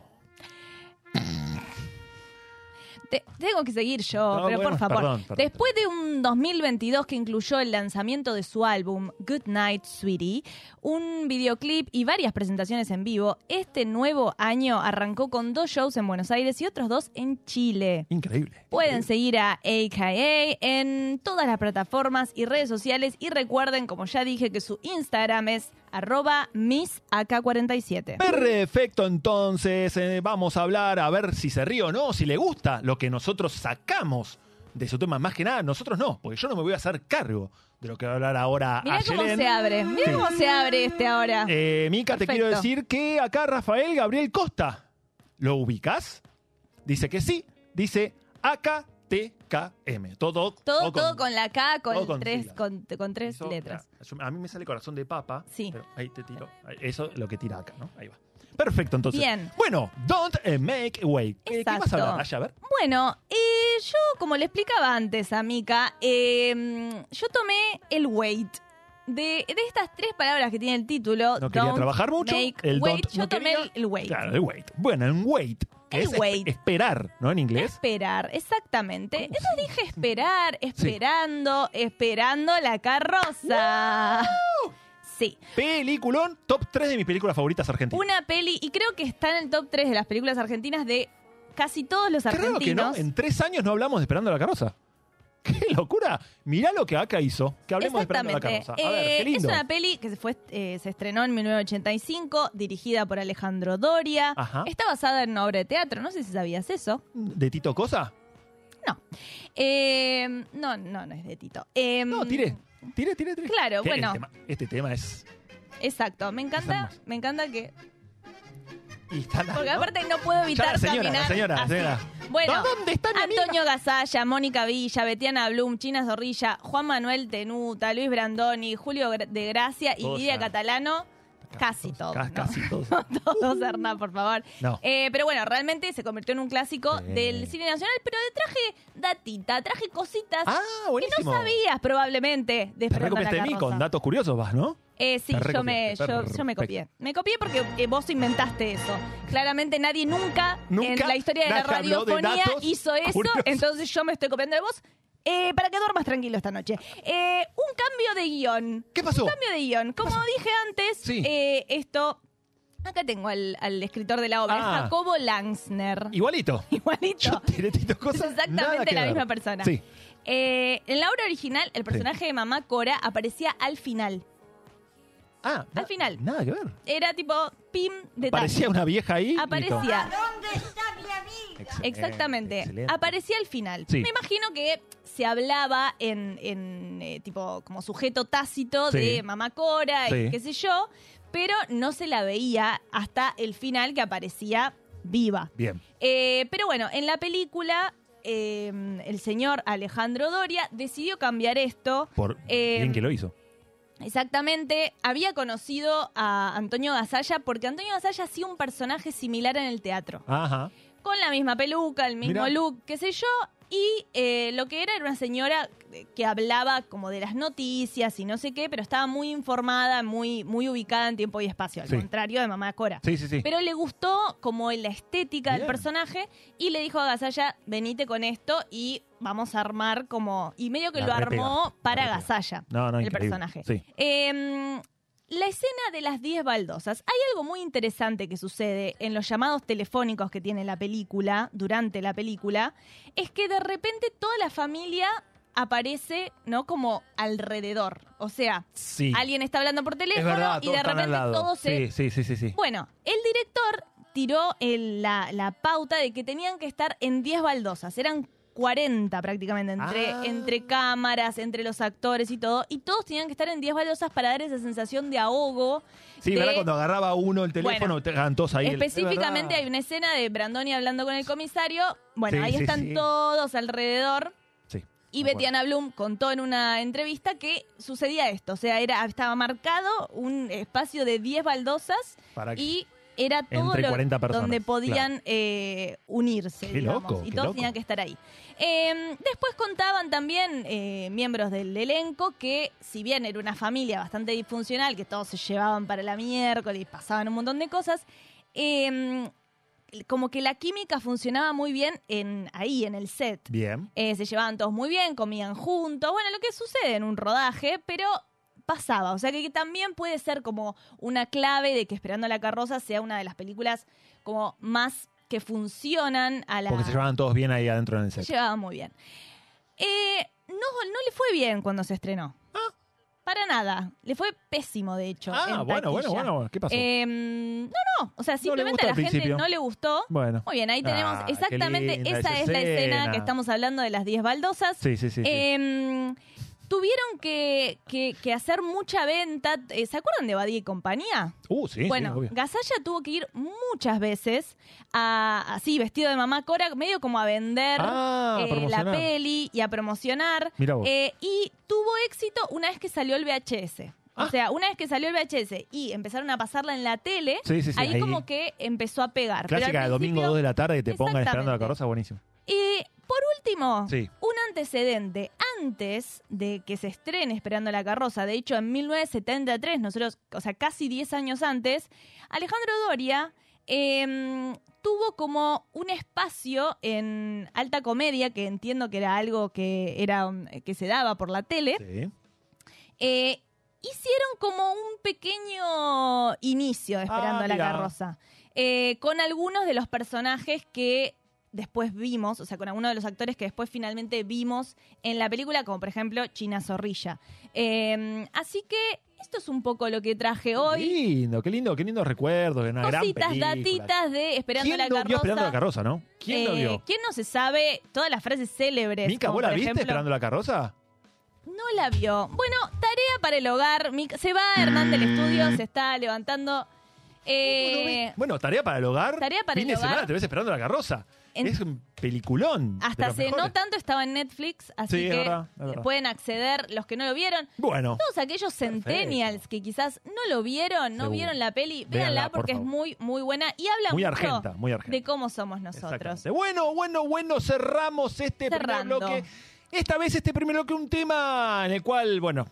S5: Te- tengo que seguir yo,
S4: No,
S5: pero
S4: bueno,
S5: por favor.
S4: perdón, perdón,
S5: Después de un 2022 que incluyó el lanzamiento de su álbum Good Night Sweetie, un videoclip y varias presentaciones en vivo, este nuevo año arrancó con dos shows en Buenos Aires y otros dos en Chile.
S4: Increíble.
S5: Pueden seguir a AKA en todas las plataformas y redes sociales y recuerden, como ya dije, que su Instagram es arroba missak47.
S4: Perfecto, entonces eh, vamos a hablar a ver si se ríe o no, si le gusta lo que nosotros sacamos de su tema. Más que nada, nosotros no, porque yo no me voy a hacer cargo de lo que va a hablar ahora
S5: Mirá cómo
S4: Ayelen.
S5: se abre, mirá
S4: Sí.
S5: cómo se abre este ahora.
S4: Eh, Mica, te quiero decir que acá Rafael Gabriel Costa, ¿lo ubicas? Dice que sí, dice AKTKM. Todo,
S5: Todo, todo con la K, con,
S4: todo con
S5: tres, con, con tres
S4: Eso,
S5: letras.
S4: mira, a mí me sale corazón de papa.
S5: Sí.
S4: pero ahí te tiro. Eso es lo que tira acá, ¿no? Ahí va. Perfecto, entonces.
S5: Bien.
S4: Bueno, don't eh, make wait. ¿Qué, ¿Qué vas a hablar? A ver.
S5: Bueno, eh, yo, como le explicaba antes a Mika, eh, yo tomé el weight. De, de estas tres palabras que tiene el título,
S4: No quería
S5: don't
S4: trabajar mucho.
S5: make
S4: el
S5: wait,
S4: don't
S5: yo
S4: no
S5: tomé
S4: quería.
S5: el, el weight.
S4: Claro, el wait. Bueno, en wait. Que
S5: El
S4: es espe-
S5: wait.
S4: esperar, ¿no? En inglés.
S5: Esperar, exactamente. Entonces dije esperar, esperando, esperando la carroza. Sí.
S4: Peliculón, top 3 de mis películas favoritas argentinas.
S5: Una peli, y creo que está en el top 3 de las películas argentinas de casi todos los
S4: Qué raro que no,
S5: argentinos.
S4: en tres años no hablamos de Esperando la Carroza. ¡Qué locura! Mirá lo que acá hizo, que hablemos de Esperando la. Carroza. A ver,
S5: Eh,
S4: qué
S5: es una peli que se, fue, eh, se estrenó en 1985, dirigida por Alejandro Doria.
S4: Ajá.
S5: Está basada en una obra de teatro, no sé si sabías eso.
S4: ¿De Tito Cosa?
S5: Eh, no, no, no es de Tito. Eh,
S4: No, tire. Tire, tire, tire.
S5: Claro, bueno.
S4: tema- este tema es...
S5: Exacto, me encanta, me encanta que... Porque
S4: ¿no?
S5: aparte no puedo evitar
S4: la señora,
S5: caminar
S4: la señora, la
S5: así.
S4: señora.
S5: Bueno,
S4: ¿Dónde está mi amiga?
S5: Antonio Gasalla, Mónica Villa, Betiana Blum, China Zorrilla, Juan Manuel Tenuta, Luis Brandoni, Julio de Gracia y Lidia. Catalano. Casi todos.
S4: Ca-
S5: ¿no?
S4: Casi todos.
S5: todos, Hernán, por favor.
S4: No.
S5: Eh, pero bueno, realmente se convirtió en un clásico del cine nacional, pero le traje datita, traje cositas
S4: Ah,
S5: que no sabías probablemente de
S4: Te recopiaste de mí con datos curiosos, vas, ¿no?
S5: Eh, sí, yo me, yo, yo me copié. Me copié porque eh, vos inventaste eso. Claramente nadie nunca,
S4: Nunca
S5: en la historia de la
S4: de
S5: radiofonía hizo eso,
S4: curiosos.
S5: entonces yo me estoy copiando de vos. Eh, para que duermas tranquilo esta noche. Eh, un cambio de guion.
S4: ¿Qué pasó?
S5: Un cambio de guion. Como dije antes,
S4: Sí.
S5: eh, esto... Acá tengo al, al escritor de la obra,
S4: Ah.
S5: Jacobo Langsner.
S4: Igualito.
S5: Igualito.
S4: Yo tiré Tito Cosa.
S5: Es exactamente la
S4: ver.
S5: misma persona.
S4: Sí.
S5: Eh, en la obra original, el personaje de Mamá Cora aparecía al final.
S4: Ah,
S5: Al final.
S4: Nada que ver.
S5: Era tipo pim de
S4: Parecía una vieja ahí.
S5: Aparecía.
S4: Excelente,
S5: Exactamente.
S4: excelente.
S5: Aparecía al final.
S4: Sí.
S5: Me imagino que se hablaba en, en, eh, tipo como sujeto tácito
S4: Sí.
S5: de Mamá Cora y qué sé yo, pero no se la veía hasta el final que aparecía viva.
S4: Bien.
S5: Eh, pero bueno, en la película eh, el señor Alejandro Doria decidió cambiar esto.
S4: Por
S5: Eh,
S4: bien que lo hizo.
S5: Exactamente, había conocido a Antonio Gasalla porque Antonio Gasalla hacía un personaje similar en el teatro
S4: Ajá.
S5: con la misma peluca, el mismo
S4: Mirá.
S5: look, qué sé yo. Y eh, lo que era era una señora que hablaba como de las noticias y no sé qué, pero estaba muy informada, muy, muy ubicada en tiempo y espacio, al
S4: Sí.
S5: contrario de Mamá Cora.
S4: Sí, sí, sí.
S5: Pero le gustó como la estética del personaje y le dijo a Gasalla, venite con esto y vamos a armar como... Y medio que
S4: La
S5: lo armó para. Gasalla,
S4: No, no,
S5: el
S4: increíble.
S5: personaje.
S4: Sí.
S5: Eh, la escena de las 10 baldosas. Hay algo muy interesante que sucede en los llamados telefónicos que tiene la película, durante la película, es que de repente toda la familia aparece, ¿no? Como alrededor. O sea,
S4: Sí.
S5: alguien está hablando por teléfono
S4: verdad,
S5: y de repente todo se...
S4: Sí, sí, sí, sí. sí.
S5: Bueno, el director tiró el- la, la pauta de que tenían que estar en 10 baldosas. Eran 40 prácticamente, entre,
S4: Ah.
S5: entre cámaras, entre los actores y todo. Y todos tenían que estar en 10 baldosas para dar esa sensación de ahogo.
S4: Sí,
S5: de-
S4: ¿verdad? Cuando agarraba uno el teléfono,
S5: Bueno,
S4: te todos ahí.
S5: Específicamente
S4: Es
S5: hay una escena de Brandoni hablando con el comisario. Bueno,
S4: Sí,
S5: ahí
S4: sí,
S5: están
S4: sí.
S5: todos alrededor.
S4: Sí.
S5: Y. Betiana Blum contó en una entrevista que sucedía esto. O sea, era, estaba marcado un espacio de 10 baldosas
S4: Para
S5: y era todo
S4: Entre
S5: lo-
S4: 40 personas,
S5: donde podían eh, unirse.
S4: Qué
S5: digamos,
S4: loco,
S5: y
S4: qué
S5: todos
S4: loco.
S5: tenían que estar ahí. Eh, después contaban también eh, miembros del elenco que, si bien era una familia bastante disfuncional, que todos se llevaban para la miércoles y pasaban un montón de cosas, eh, como que la química funcionaba muy bien en ahí, en el set.
S4: Bien.
S5: Eh, se llevaban todos muy bien, comían juntos, bueno, lo que sucede en un rodaje, pero pasaba, o sea que, que también puede ser como una clave de que Esperando a la carroza sea una de las películas como más que funcionan a la...
S4: Porque se llevaban todos bien ahí adentro en el
S5: Se
S4: set.
S5: llevaban muy bien. Eh, no, no le fue bien cuando se estrenó. Para nada. Le fue pésimo, de hecho.
S4: Ah,
S5: en
S4: bueno, bueno,
S5: taquilla.
S4: bueno. ¿Qué pasó?
S5: Eh, no, no. O sea, simplemente a la gente
S4: principio.
S5: no le gustó.
S4: Bueno.
S5: Muy bien, ahí tenemos
S4: Ah,
S5: exactamente esa
S4: esa
S5: es la
S4: escena
S5: que estamos hablando de las 10 baldosas.
S4: Sí, sí, sí. sí.
S5: Tuvieron que, que- que hacer mucha venta. Eh, ¿Se acuerdan de Badía y compañía?
S4: uh, sí, sí,
S5: bueno,
S4: obvio.
S5: Gasalla tuvo que ir muchas veces a, así, vestido de mamá Cora, medio como a vender
S4: Ah, a
S5: eh, la peli y a promocionar.
S4: Mirá vos.
S5: Eh, y tuvo éxito una vez que salió el VHS. O sea, una vez que salió el VHS y empezaron a pasarla en la tele,
S4: Sí, sí, sí,
S5: ahí,
S4: ahí.
S5: como que empezó a pegar.
S4: Clásica de domingo
S5: principio-
S4: 2 de la tarde que te pongan esperando la carroza, buenísimo.
S5: Y por último,
S4: Sí.
S5: un antecedente. Antes de que se estrene Esperando la carroza, de hecho en 1973, nosotros, o sea, casi 10 años antes, Alejandro Doria em, tuvo como un espacio en alta comedia, que entiendo que era algo que, era, que se daba por la tele.
S4: Sí.
S5: Eh, hicieron como un pequeño inicio de Esperando
S4: Ah,
S5: a la carroza. eh, con algunos de los personajes que después vimos, o sea, con algunos de los actores que después finalmente vimos en la película, como por ejemplo China Zorrilla. Eh, así que esto es un poco lo que traje
S4: Qué
S5: hoy.
S4: lindo, qué lindo, qué lindo recuerdo, una gran
S5: Cositas,
S4: película.
S5: datitas de Esperando
S4: ¿Quién
S5: la
S4: no
S5: carroza.
S4: vio Esperando la carroza, no? ¿Quién lo
S5: Eh,
S4: vio?
S5: ¿Quién no se sabe todas las frases célebres?
S4: Mica, ¿vos la viste
S5: ejemplo-
S4: Esperando la carroza?
S5: No la vio. Bueno, tarea para el hogar. Se va Hernán del estudio, se está levantando. Eh,
S4: Bueno, tarea para el hogar.
S5: Tarea para
S4: fin
S5: el
S4: de semana
S5: hogar.
S4: te ves Esperando la carroza.
S5: En-
S4: Es un peliculón. de
S5: hasta
S4: los
S5: hace no
S4: mejores.
S5: tanto estaba en Netflix, así
S4: Sí, es
S5: que
S4: verdad, es verdad.
S5: pueden acceder los que no lo vieron.
S4: Bueno,
S5: Todos aquellos centennials que quizás no lo vieron, no
S4: Seguro.
S5: vieron la peli,
S4: Véanla,
S5: véanla
S4: por
S5: porque es
S4: favor.
S5: muy, muy buena y habla
S4: muy
S5: mucho
S4: argenta, muy argenta.
S5: de cómo somos nosotros.
S4: Exactamente. Bueno, bueno, bueno, cerramos este
S5: Cerrando.
S4: primer bloque. Esta vez este primer bloque un tema en el cual, bueno,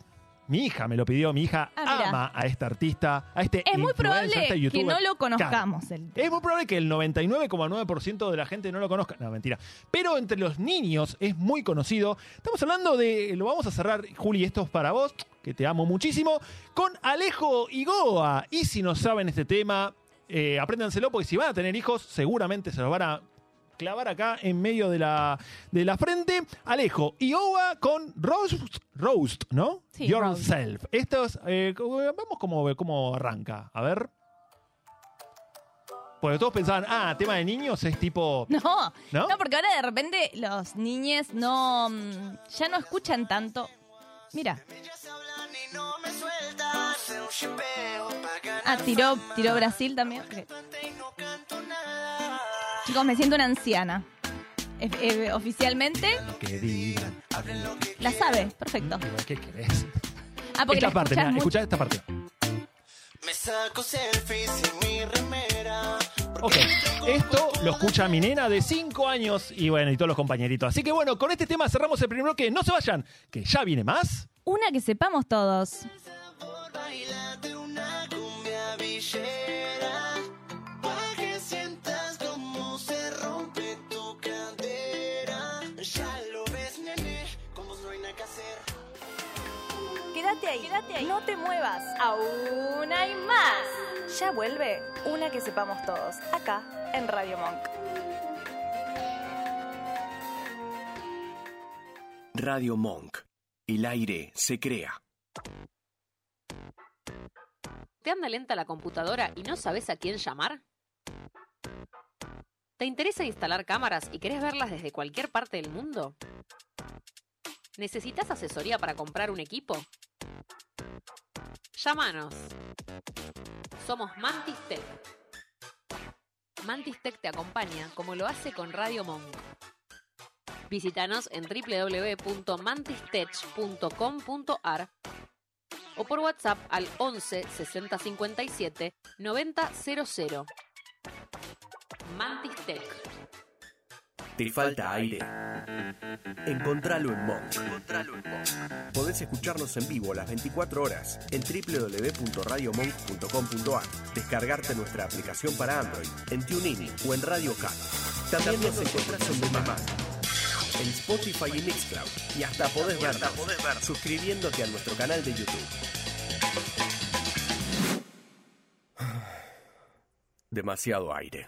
S4: mi hija me lo pidió, mi hija
S5: Ah,
S4: ama a este artista, a este
S5: Es muy
S4: influencer, a
S5: probable
S4: este
S5: que
S4: youtuber.
S5: no lo conozcamos. El-
S4: Es muy probable que el 99,9% de la gente no lo conozca. No, mentira. Pero entre los niños es muy conocido. Estamos hablando de. Lo vamos a cerrar, Juli, esto es para vos, que te amo muchísimo, con Alejo y Goa. Y si no saben este tema, eh, apréndanselo, porque si van a tener hijos, seguramente se los van a clavar acá en medio de la, de la frente. Alejo y Goa con Roast, roast ¿no?
S5: Sí,
S4: Yourself. Estos, eh, vamos como cómo arranca. A ver. Porque todos pensaban, ah, tema de niños es tipo.
S5: No,
S4: ¿No?
S5: ¿No? porque ahora de repente los niñes no mm, ya no escuchan tanto. Mira. Ah, tiró, tiró Brasil también. Ok. Chicos, me siento una anciana. Eh, eh, oficialmente
S4: Que digan.
S5: la sabe, perfecto.
S4: ¿Qué querés?
S5: Ah, porque
S4: Esta
S5: la
S4: parte,
S5: escuchás
S4: mirá,
S5: mucho.
S4: escuchá esta parte.
S11: Me saco selfies sin mi remera.
S4: Ok, esto lo escucha mi nena de 5 años y bueno, y todos los compañeritos. Así que bueno, con este tema cerramos el primer bloque. No se vayan, que ya viene más.
S5: Una que sepamos todos.
S11: Bailate una cumbia villera.
S3: Ahí, quédate ahí. No te muevas. Aún hay más. Ya vuelve una que sepamos todos, acá en Radio Monk.
S1: Radio Monk. El aire se crea.
S12: ¿Te anda lenta la computadora y no sabes a quién llamar? ¿Te interesa instalar cámaras y querés verlas desde cualquier parte del mundo? ¿Necesitas asesoría para comprar un equipo? Llámanos. Somos Mantis Tech. Mantis Tech te acompaña como lo hace con Radio Monk. Visítanos en www.mantistech.com.ar o por WhatsApp al 11 60 57 90 00. Mantis Tech.
S1: ¿Te falta aire? Encontralo en Monk. Podés escucharnos en vivo las 24 horas en www.radiomonk.com.ar. Descargarte nuestra aplicación para Android en TuneIn o en Radio Cat. También nos encontrás en demand en Spotify y Mixcloud. Y hasta podés vernos suscribiéndote a nuestro canal de YouTube. Demasiado aire.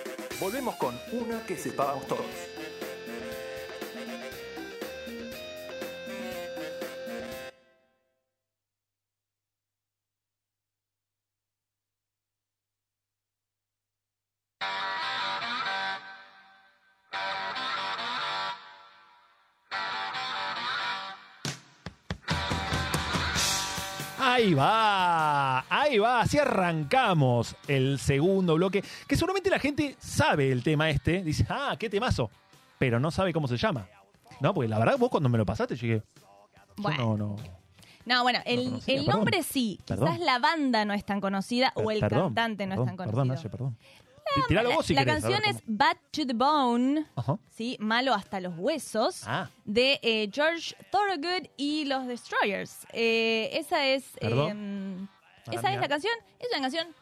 S2: Volvemos con una que sepamos todos.
S4: Ahí va ahí va, así arrancamos el segundo bloque, que seguramente la gente sabe el tema este, dice, ah, qué temazo, pero no sabe cómo se llama. No, porque la verdad vos cuando me lo pasaste, yo
S5: Bueno.
S4: no, no.
S5: No, bueno, el, el
S4: perdón.
S5: nombre sí,
S4: Perdón.
S5: quizás la banda no es tan conocida o el
S4: Perdón,
S5: cantante no
S4: perdón,
S5: es tan
S4: Perdón,
S5: conocido.
S4: Naye, perdón. Tiralo
S5: la
S4: vos si
S5: la
S4: querés,
S5: canción es Bad to the Bone,
S4: Ajá.
S5: ¿sí? Malo hasta los huesos,
S4: Ah.
S5: de eh, George Thorogood y los Destroyers. Eh, esa es,
S4: Perdón.
S5: eh, esa es la canción, es una canción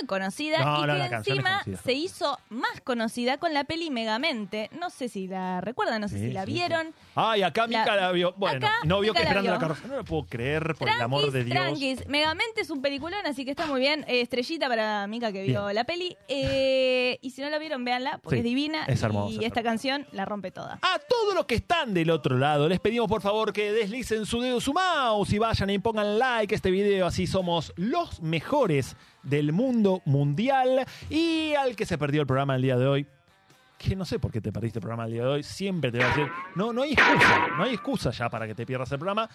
S5: muy conocida
S4: No,
S5: y
S4: no,
S5: que
S4: la canción es
S5: encima
S4: conocida.
S5: se hizo más conocida con la peli Megamente. No sé si la recuerdan, no sé
S4: Sí,
S5: si la
S4: sí, sí.
S5: vieron.
S4: Ay, acá
S5: La-
S4: Mica la vio. Bueno,
S5: acá
S4: no vio que
S5: la
S4: esperando la
S5: vio.
S4: carroza. No lo puedo creer, por el amor de Dios.
S5: Tranquis. Megamente es un peliculón, así que está muy bien. Eh, estrellita para Mica que vio
S4: Bien.
S5: la peli. Eh, y si no la vieron, véanla, porque
S4: Sí,
S5: es divina.
S4: es hermosa,
S5: y
S4: es
S5: esta canción la rompe toda.
S4: A todos los que están del otro lado, les pedimos por favor que deslicen su dedo, su mouse y vayan y pongan like a este video. Así somos los mejores del mundo mundial. Y al que se perdió el programa el día de hoy, que no sé por qué te perdiste el programa el día de hoy, siempre te voy a decir, no, no hay excusa, no hay excusa ya para que te pierdas el programa.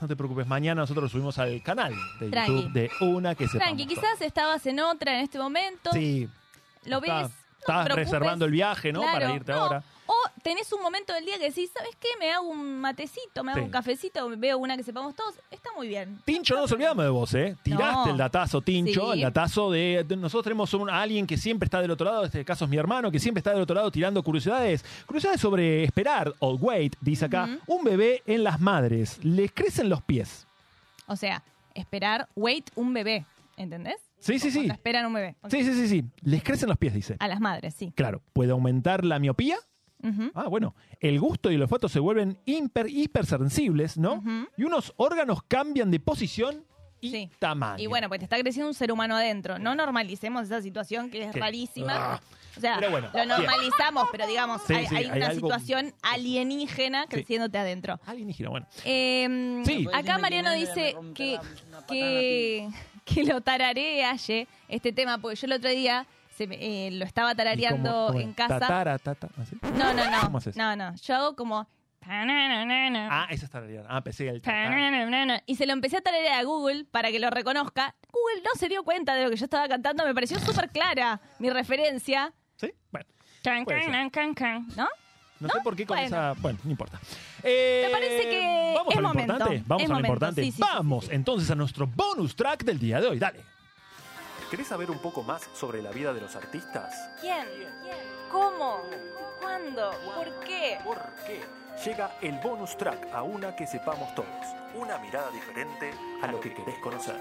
S4: No te preocupes, mañana nosotros lo subimos al canal de
S5: Tranqui.
S4: YouTube de una que se
S5: Tranqui, quizás estabas en otra en este momento.
S4: Sí,
S5: Lo ves.
S4: Está-
S5: no te
S4: estabas
S5: preocupes.
S4: reservando el viaje, ¿no?
S5: Claro,
S4: Para irte
S5: no.
S4: ahora.
S5: O tenés un momento del día que decís, ¿sabes qué? Me hago un matecito, me hago
S4: Sí.
S5: un cafecito, veo una que sepamos todos. Está muy bien.
S4: Tincho, no nos olvidamos de vos, ¿eh? Tiraste
S5: No.
S4: el datazo, Tincho,
S5: Sí.
S4: el datazo de, de- Nosotros tenemos un- a alguien que siempre está del otro lado, en este caso es mi hermano, que siempre está del otro lado tirando curiosidades. Curiosidades sobre esperar, o wait, dice acá, un bebé en las madres, les crecen los pies.
S5: O sea, esperar, wait, un bebé. ¿Entendés?
S4: Sí, sí, sí.
S5: Esperan un bebé. Ok.
S4: Sí, sí, sí, sí. Les crecen los pies, dice.
S5: A las madres, sí.
S4: Claro, puede aumentar la miopía. Ah, bueno. El gusto y el olfato se vuelven hiper, hipersensibles, ¿no? Y unos órganos cambian de posición y tamaño.
S5: Y bueno, pues te está creciendo un ser humano adentro. No normalicemos esa situación que es
S4: ¿Qué?
S5: rarísima.
S4: Ah.
S5: o sea,
S4: bueno,
S5: lo
S4: bien.
S5: normalizamos, pero digamos,
S4: Sí,
S5: hay,
S4: sí,
S5: hay
S4: hay
S5: una
S4: algo-
S5: situación alienígena creciéndote adentro.
S4: Alienígena, bueno.
S5: Eh,
S4: Sí.
S5: Acá Mariano dice que, que, que lo tararee Aye, este tema, porque yo el otro día se me- eh, lo estaba
S4: ¿Y
S5: tarareando
S4: cómo- cómo
S5: en
S4: es?
S5: casa.
S4: Tatara, tata, ¿así?
S5: No, no, no.
S4: ¿Cómo haces?
S5: No, no. Yo hago como.
S4: Ah, esa está realidad. Ah, pensé el tatara.
S5: Y se lo empecé a tararear a Google para que lo reconozca. Google no se dio cuenta de lo que yo estaba cantando. Me pareció súper clara mi referencia.
S4: ¿Sí? Bueno.
S5: Can,
S4: puede
S5: can,
S4: ser.
S5: can, can, ¿No?
S4: No, sé por qué con
S5: Bueno.
S4: esa. Bueno, no importa. Eh,
S5: Me parece que
S4: Vamos
S5: es
S4: a lo
S5: momento.
S4: importante. Vamos
S5: Es
S4: a lo
S5: momento,
S4: importante.
S5: sí, sí, sí,
S4: Vamos entonces a nuestro bonus track del día de hoy. Dale.
S2: ¿Querés saber un poco más sobre la vida de los artistas?
S3: ¿Quién? ¿Cómo? ¿Cuándo? ¿Por qué?
S2: ¿Por qué? Llega el bonus track a una que sepamos todos. Una mirada diferente a lo que querés conocer.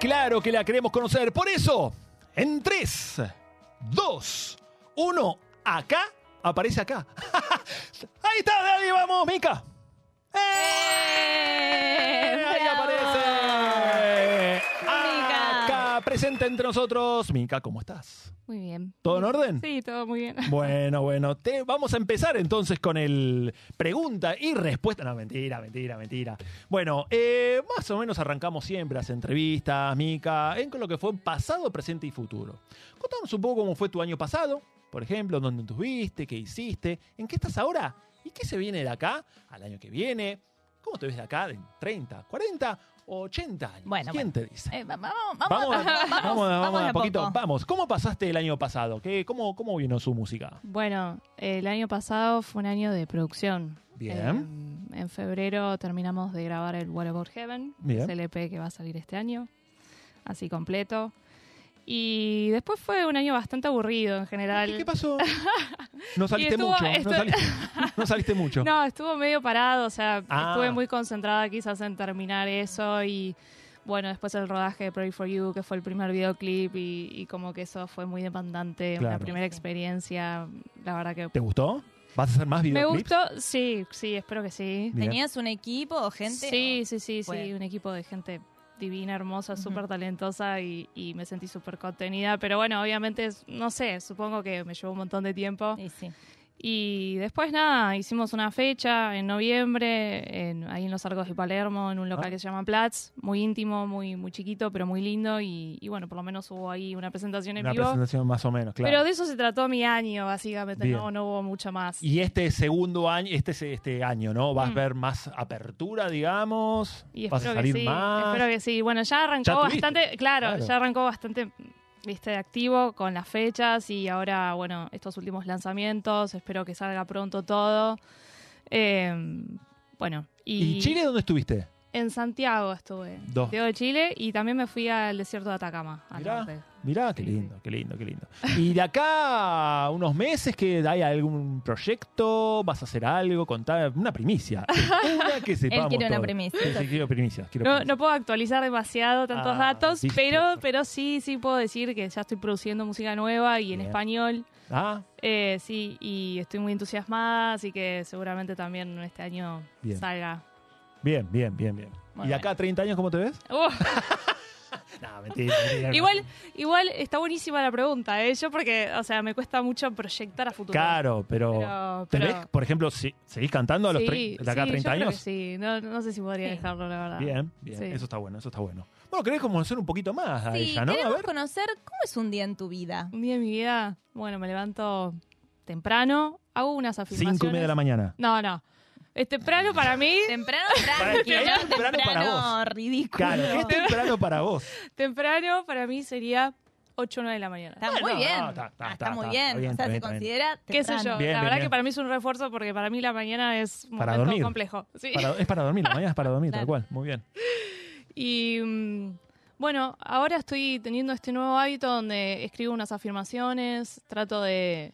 S4: Claro que la queremos conocer. Por eso, en 3, 2, 1, acá, aparece acá. Ahí está, ahí vamos, Mica. ¡Eh! Ahí aparece. Acá, presente entre nosotros. Mica, ¿cómo estás?
S13: Muy bien.
S4: ¿Todo en orden?
S13: Sí, todo muy bien.
S4: Bueno, bueno, te, vamos a empezar entonces con el pregunta y respuesta. No, mentira, mentira, mentira. Bueno, eh, más o menos arrancamos siempre las entrevistas, Mica, en con lo que fue pasado, presente y futuro. Contanos un poco cómo fue tu año pasado, por ejemplo, dónde estuviste, qué hiciste, en qué estás ahora y qué se viene de acá al año que viene. ¿Cómo te ves de acá en 30, 40 o 80 años?
S5: Bueno,
S4: ¿Quién
S5: bueno.
S4: te dice?
S5: Eh, va- vamos,
S4: Vamos,
S5: vamos,
S4: vamos, vamos,
S5: vamos
S4: a
S5: a
S4: poquito.
S5: poco.
S4: Vamos, ¿cómo pasaste el año pasado? ¿Qué, cómo, ¿Cómo vino su música?
S13: Bueno, el año pasado fue un año de producción.
S4: Bien.
S13: Eh, en febrero terminamos de grabar el What About Heaven,
S4: Bien.
S13: el EP que va a salir este año, así completo. Y después fue un año bastante aburrido en general.
S4: ¿Qué pasó? No saliste
S13: estuvo-
S4: mucho,
S13: estu-
S4: no, saliste, no saliste mucho.
S13: No, estuvo medio parado, o sea,
S4: Ah.
S13: estuve muy concentrada quizás en terminar eso y bueno, después el rodaje de Pray For You, que fue el primer videoclip y, y como que eso fue muy demandante, una primera experiencia, la verdad que...
S4: ¿Te gustó? ¿Vas a hacer más
S13: Me
S4: videoclips?
S13: gustó, sí, sí, espero que sí.
S4: Bien.
S5: ¿Tenías un equipo o gente?
S13: Sí, sí, sí, sí,
S5: Bueno.
S13: un equipo de gente divina, hermosa, súper talentosa y, y me sentí súper contenida, pero bueno, obviamente, no sé, supongo que me llevó un montón de tiempo. Y después nada, hicimos una fecha en noviembre, en- ahí en los Arcos de Palermo, en un local
S4: Ah.
S13: que se llama Platz, muy íntimo, muy, muy chiquito, pero muy lindo. Y, y bueno, por lo menos hubo ahí una presentación en
S4: Una
S13: vivo.
S4: presentación más o menos, claro.
S13: Pero de eso se trató mi año, básicamente, no, no hubo mucho más.
S4: Y este segundo año, este, este año, ¿no? ¿Vas
S13: Mm.
S4: a ver más apertura, digamos?
S13: Y
S4: ¿Vas a
S13: espero
S4: salir
S13: que sí,
S4: más?
S13: espero que sí. Bueno, ya arrancó
S4: Ya
S13: bastante, claro,
S4: claro.
S13: ya arrancó bastante, viste, activo con las fechas y ahora, bueno, estos últimos lanzamientos, espero que salga pronto todo. Eh, bueno, y,
S4: ¿Y Chile dónde estuviste?
S13: En Santiago estuve,
S4: Dos.
S13: Santiago de Chile, y también me fui al desierto de Atacama, al
S4: Mirá.
S13: norte.
S4: Mirá, qué lindo, qué lindo, qué lindo. Y de acá a unos meses que hay algún proyecto, vas a hacer algo, contar una primicia. Una que sepamos
S5: quiere una primicia.
S4: Sí, sí, quiero primicias. quiero
S13: No,
S4: primicias.
S13: no puedo actualizar demasiado tantos
S4: Ah,
S13: datos,
S4: viste.
S13: pero, pero sí, sí puedo decir que ya estoy produciendo música nueva y en
S4: Bien.
S13: español.
S4: Ah,
S13: Eh, sí, y estoy muy entusiasmada, así que seguramente también este año
S4: Bien.
S13: salga.
S4: Bien, bien, bien, bien.
S13: Muy
S4: ¿Y acá a 30 años cómo te ves?
S13: Uh,
S4: No, mentira. mentira.
S13: igual, igual está buenísima la pregunta, ¿eh? Yo porque, o sea, me cuesta mucho proyectar a futuro.
S4: Claro, pero,
S13: Pero-
S4: ¿te
S13: pero-
S4: ves, por ejemplo, si, seguís cantando a los
S13: Sí,
S4: de acá a
S13: sí,
S4: 30
S13: yo creo
S4: años?
S13: que sí, no, no sé si podría dejarlo, la verdad.
S4: Bien, bien,
S13: Sí.
S4: eso está bueno, eso está bueno. Bueno, querés conocer un poquito más a
S5: Sí,
S4: ella, ¿no? A
S5: queremos
S4: ver.
S5: conocer cómo es un día en tu vida.
S13: Un día en mi vida, bueno, me levanto temprano, hago unas afirmaciones.
S4: Cinco y media de la mañana.
S13: No, no. Es temprano para mí.
S5: Temprano,
S4: Para
S5: no
S4: temprano para vos.
S5: ridículo.
S4: Claro, ¿qué es temprano para vos?
S13: Temprano para mí sería 8 o 9 de la mañana.
S5: Está muy bien.
S4: no, está- está-
S5: Ah,
S4: está-
S5: está muy
S4: está-
S5: bien. o sea,
S4: está
S5: se
S4: bien, está
S5: considera
S13: ¿Qué sé
S5: temprano.
S13: yo?
S4: Bien,
S13: la
S4: bien,
S13: verdad
S4: bien.
S13: que para mí es un refuerzo porque para mí la mañana es un
S4: Para
S13: momento
S4: dormir.
S13: complejo. Sí.
S4: Para- es para dormir, la mañana es para dormir, tal
S13: Claro.
S4: cual. Muy bien.
S13: Y mm, bueno, ahora estoy teniendo este nuevo hábito donde escribo unas afirmaciones, trato de,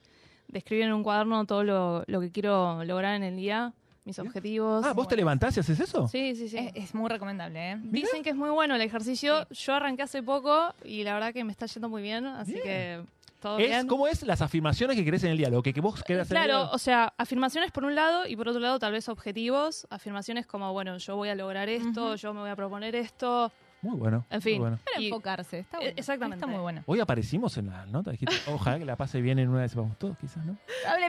S13: de escribir en un cuaderno todo lo, lo que quiero lograr en el día, mis objetivos.
S4: Ah, ¿vos te levantás y haces eso?
S13: Sí, sí, sí.
S5: Es, es muy recomendable, ¿eh?
S13: Dicen que es muy bueno el ejercicio. Yo arranqué hace poco y la verdad que me está yendo muy bien, así
S4: Bien.
S13: que todo
S4: Es,
S13: bien.
S4: ¿Cómo es las afirmaciones que querés en el día? Lo que, que vos querés hacer en el
S13: Claro, o sea, afirmaciones por un lado y por otro lado tal vez objetivos. Afirmaciones como, bueno, yo voy a lograr esto, yo me voy a proponer esto.
S4: Muy bueno.
S13: En
S4: muy
S13: fin.
S4: bueno.
S5: Para
S13: Y-
S5: enfocarse. Está
S13: Eh,
S5: bueno.
S13: exactamente.
S5: Está muy bueno.
S4: Hoy aparecimos en la nota. Dijiste, ojalá que la pase bien en una vez. Vamos todos, quizás, ¿no?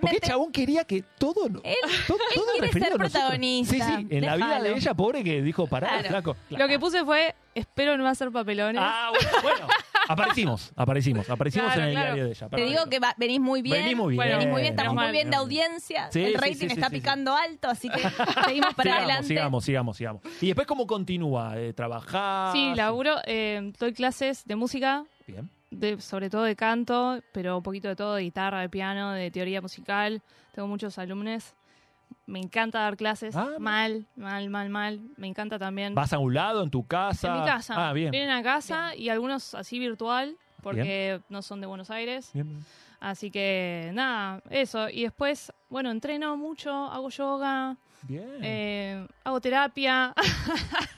S4: Porque Chabón quería que todo. lo-
S5: él,
S4: todo,
S5: él
S4: todo
S5: quiere
S4: referido
S5: ser protagonista.
S4: Sí, sí. En la vida de ella, pobre, que dijo, pará,
S5: Claro.
S4: flaco.
S13: Lo que puse fue, espero no hacer papelones.
S4: Ah, bueno, bueno. Aparecimos, aparecimos. Aparecimos
S13: Claro,
S4: en el
S13: claro.
S4: diario de ella.
S5: Te digo que va- venís muy bien.
S4: Venís muy bien.
S5: Venís muy bien, estamos muy bien de audiencia.
S4: Sí,
S5: el
S4: sí,
S5: rating
S4: sí, sí,
S5: está
S4: sí,
S5: picando alto, así que seguimos para
S4: sigamos,
S5: adelante.
S4: sigamos, sigamos, sigamos. Y después, ¿cómo continúa? Eh, ¿Trabajar?
S13: Sí, laburo, eh, doy clases de música,
S4: Bien.
S13: de, sobre todo de canto, pero un poquito de todo, de guitarra, de piano, de teoría musical. Tengo muchos alumnos. Me encanta dar clases.
S4: Ah.
S13: Mal, mal, mal, mal. Me encanta también.
S4: ¿Vas a un lado, en tu casa?
S13: En mi casa.
S4: Ah, bien.
S13: Vienen a casa y algunos así virtual, porque no son de Buenos Aires.
S4: Bien.
S13: Así que nada, eso. Y después, bueno, entreno mucho, hago yoga,
S4: Bien.
S13: eh, hago terapia.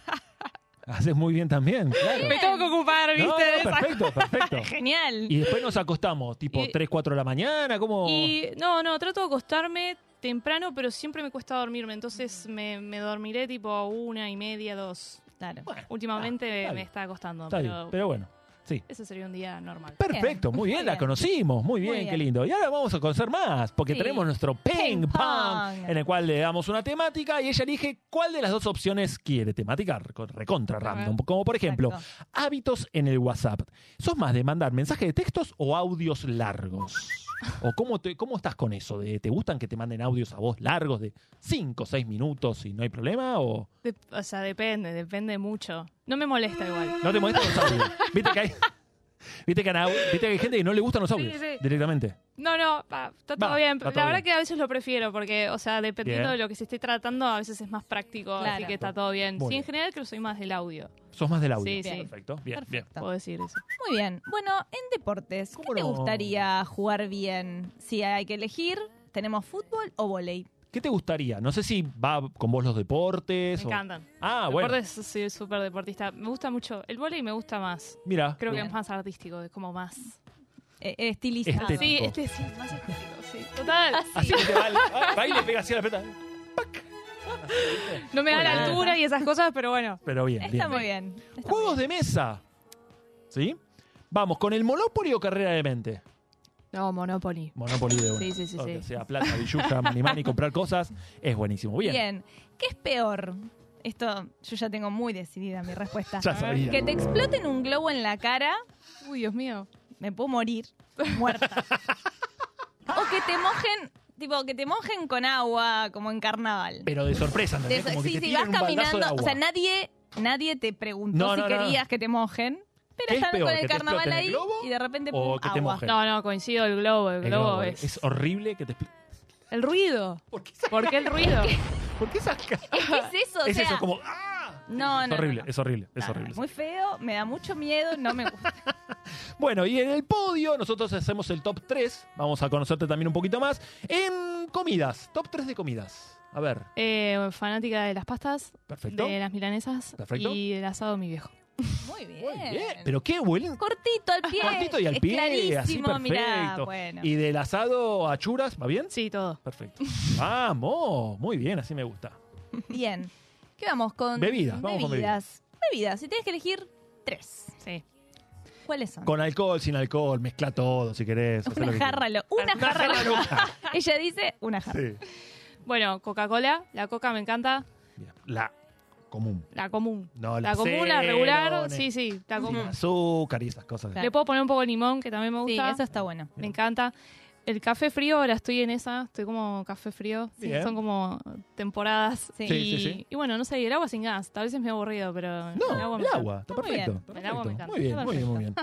S4: Haces muy bien también, claro.
S13: Me tengo que ocupar, ¿viste?
S4: No,
S13: de esas
S4: perfecto, perfecto.
S5: Genial.
S4: Y después nos acostamos, tipo
S13: Y-
S4: 3, 4 de la mañana, ¿cómo?
S13: Y no, no, trato de acostarme temprano, pero siempre me cuesta dormirme. Entonces me, me dormiré tipo una y media, dos.
S5: Claro.
S13: Últimamente
S4: ah, está
S13: me
S4: bien.
S13: está costando,
S4: Está
S13: pero,
S4: bien, pero bueno, sí.
S13: ese sería un día normal.
S4: Perfecto, muy bien,
S5: muy
S4: la conocimos, muy bien,
S5: Muy
S4: qué lindo. Y ahora vamos a conocer más, porque
S5: Sí.
S4: tenemos nuestro ping
S5: Ping
S4: pong, en el cual le damos una temática y ella elige cuál de las dos opciones quiere temática, reco- recontra random. Como por ejemplo,
S5: Exacto.
S4: hábitos en el WhatsApp. ¿Sos más de mandar mensajes de textos o audios largos? ¿O cómo, te, cómo estás con eso? De, ¿Te gustan que te manden audios a vos largos de 5 o 6 minutos y no hay problema? ¿O
S13: De- o sea, depende, depende mucho. No me molesta igual.
S4: no te molestan los audios? ¿Viste que hay, viste que, hay- viste que hay gente que no le gustan los audios
S13: Sí, sí.
S4: directamente?
S13: No, no, va, está todo
S4: Va,
S13: bien.
S4: está
S13: La
S4: todo
S13: verdad
S4: bien.
S13: que a veces lo prefiero porque, o sea, dependiendo
S4: Bien.
S13: de lo que se esté tratando, a veces es más práctico, así
S5: Claro.
S13: que está todo bien.
S4: Muy
S13: sí,
S4: bien.
S13: en general creo que soy más del audio,
S4: ¿Sos más del audio?
S13: Sí, sí.
S4: Perfecto, bien, bien.
S5: Perfecto.
S13: puedo decir eso.
S5: Muy bien. Bueno, en deportes, ¿qué
S4: ¿Cómo
S5: te
S4: no?
S5: gustaría jugar bien? Si hay que elegir, ¿tenemos fútbol o volei?
S4: ¿Qué te gustaría? No sé si va con vos los deportes.
S13: Me
S4: o-
S13: encantan.
S4: Ah, bueno.
S13: Deportes, soy súper deportista. Me gusta mucho. El vóley me gusta más.
S4: Mira.
S13: Creo que es más artístico, es como más...
S5: Eh, estilista.
S4: Estético.
S13: Sí, este sí, es más estético, sí. Total.
S4: Así que te va, ah, va y le pega así a la pelota.
S13: No me da la altura y esas cosas, pero bueno.
S5: Está
S4: Pero bien, bien.
S5: muy bien. Está
S4: Juegos
S5: muy
S4: de mesa. ¿Sí? Vamos, ¿con el Monopoly o Carrera de Mente?
S13: No, Monopoly.
S4: Monopoly de una.
S13: Sí, sí, sí,
S4: que sea plata, money money, comprar cosas, es buenísimo. Bien.
S5: Bien. ¿Qué es peor? Esto yo ya tengo muy decidida mi respuesta.
S4: Ya sabía.
S5: Que te exploten un globo en la cara,
S13: Uy, Dios mío.
S5: me puedo morir muerta. o que te mojen, tipo, que te mojen con agua, como en carnaval.
S4: Pero de sorpresa, ¿entendés?
S5: De-
S4: Como que
S5: sí,
S4: te
S5: sí, vas caminando. O sea, nadie, nadie te preguntó
S4: No,
S5: si
S4: no, no.
S5: querías que te mojen. Pero
S4: ¿Qué es
S5: están
S4: peor,
S5: con
S4: que
S5: el
S4: te
S5: carnaval
S4: exploten el
S5: ahí
S4: globo
S5: y de repente
S4: o
S5: pum,
S4: que te
S5: agua.
S4: mojen?
S13: No, no, coincido, el globo. El,
S4: El
S13: globo,
S4: globo,
S13: es...
S4: es horrible que te expl-
S13: El ruido.
S4: ¿Por qué,
S13: ¿Por qué el ruido?
S4: ¿Por qué esas ca-
S5: Es que es eso, o
S4: Es
S5: sea,
S4: eso, como. ¡ah!
S5: No,
S4: es
S5: no,
S4: horrible,
S5: no, no.
S4: es horrible, es
S5: No,
S4: horrible.
S5: Muy feo, me da mucho miedo, no me gusta.
S4: Bueno, y en el podio nosotros hacemos el top 3. Vamos a conocerte también un poquito más. En comidas, top 3 de comidas. A ver,
S13: Eh, fanática de las pastas,
S4: perfecto.
S13: de las milanesas
S4: Perfecto.
S13: y del asado de mi viejo.
S5: Muy bien.
S4: Muy bien. Pero qué huelen.
S5: Cortito al pie.
S4: Cortito y al
S5: es
S4: pie, así
S5: clarísimo,
S4: perfecto.
S5: mirá, bueno.
S4: Y del asado a churas, ¿va bien?
S13: Sí, todo.
S4: Perfecto. Vamos, muy bien, así me gusta.
S5: Bien. ¿Qué vamos con?
S4: Bebidas, vamos con
S5: bebidas. Bebidas, si tienes que elegir tres.
S13: Sí.
S5: ¿Cuáles son?
S4: Con alcohol, sin alcohol, mezcla todo si querés.
S5: Una
S4: que
S5: jarra, lo- una
S4: Una
S5: jarra. Ella dice una jarra.
S4: Sí.
S13: Bueno, Coca-Cola, la coca me encanta.
S4: Bien. La común.
S13: La común.
S4: No,
S13: La
S4: la
S13: común, la regular, sí, sí, la
S4: Sin
S13: común.
S4: azúcar y esas cosas.
S5: Claro.
S13: Le puedo poner un poco de limón, que también me
S5: Sí,
S13: gusta.
S5: eso está bueno.
S13: Me encanta. El café frío, ahora estoy en esa, estoy como café frío. Sí, son como temporadas.
S5: Sí.
S13: Y,
S4: Sí, sí, sí.
S13: y bueno, no sé, el agua sin gas. Tal vez es medio aburrido, pero
S4: No,
S13: el agua
S4: el
S13: me encanta.
S4: agua, está
S5: Está muy
S4: perfecto.
S13: El agua me encanta.
S4: Muy bien, muy bien, muy bien.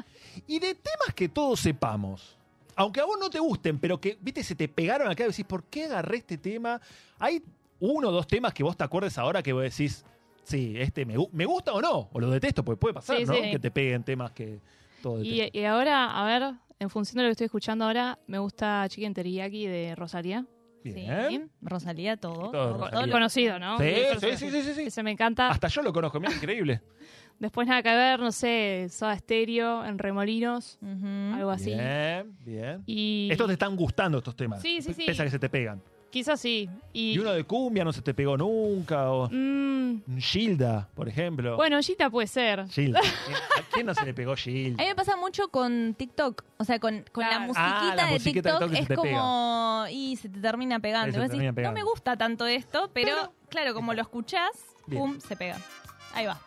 S4: Y de temas que todos sepamos, aunque a vos no te gusten, pero que, viste, se te pegaron acá y decís, ¿por qué agarré este tema? Hay uno o dos temas que vos te acuerdes ahora que vos decís, sí, este me, me gusta o no, o lo detesto, porque puede pasar,
S13: Sí,
S4: ¿no?
S13: sí.
S4: Que te peguen temas que todo.
S13: Y, y ahora, a ver, en función de lo que estoy escuchando ahora, me gusta Chicken Teriyaki de Rosalía.
S4: Bien.
S5: Sí, Rosalía, todo.
S4: Todo
S5: todo,
S4: Rosalía.
S5: todo
S13: El
S5: lo-
S13: conocido, ¿no?
S4: Sí, sí, sí, sí, sí, sí.
S13: Ese me encanta.
S4: Hasta yo lo conozco, mira, increíble.
S13: Después nada que ver, no sé, Soda Stereo en Remolinos,
S5: Ujú.
S13: algo así.
S4: Bien, bien.
S13: Y
S4: Estos te están gustando estos temas.
S13: Sí, sí, sí.
S4: Pese a que se te pegan.
S13: Quizás sí. Y,
S4: Y uno de cumbia no se te pegó nunca, o
S13: mm,
S4: Gilda, por ejemplo.
S13: bueno, Gita puede ser.
S4: Gilda. ¿A quién no se le pegó Gilda?
S5: A mí me pasa mucho con TikTok. O sea, con, con la musiquita
S4: Ah, la
S5: de
S4: musiquita de
S5: TikTok es como. Y se te termina pegando. Decís, no me gusta tanto esto, pero,
S4: Pero-
S5: claro, como lo escuchás, pum, se pega. Ahí va.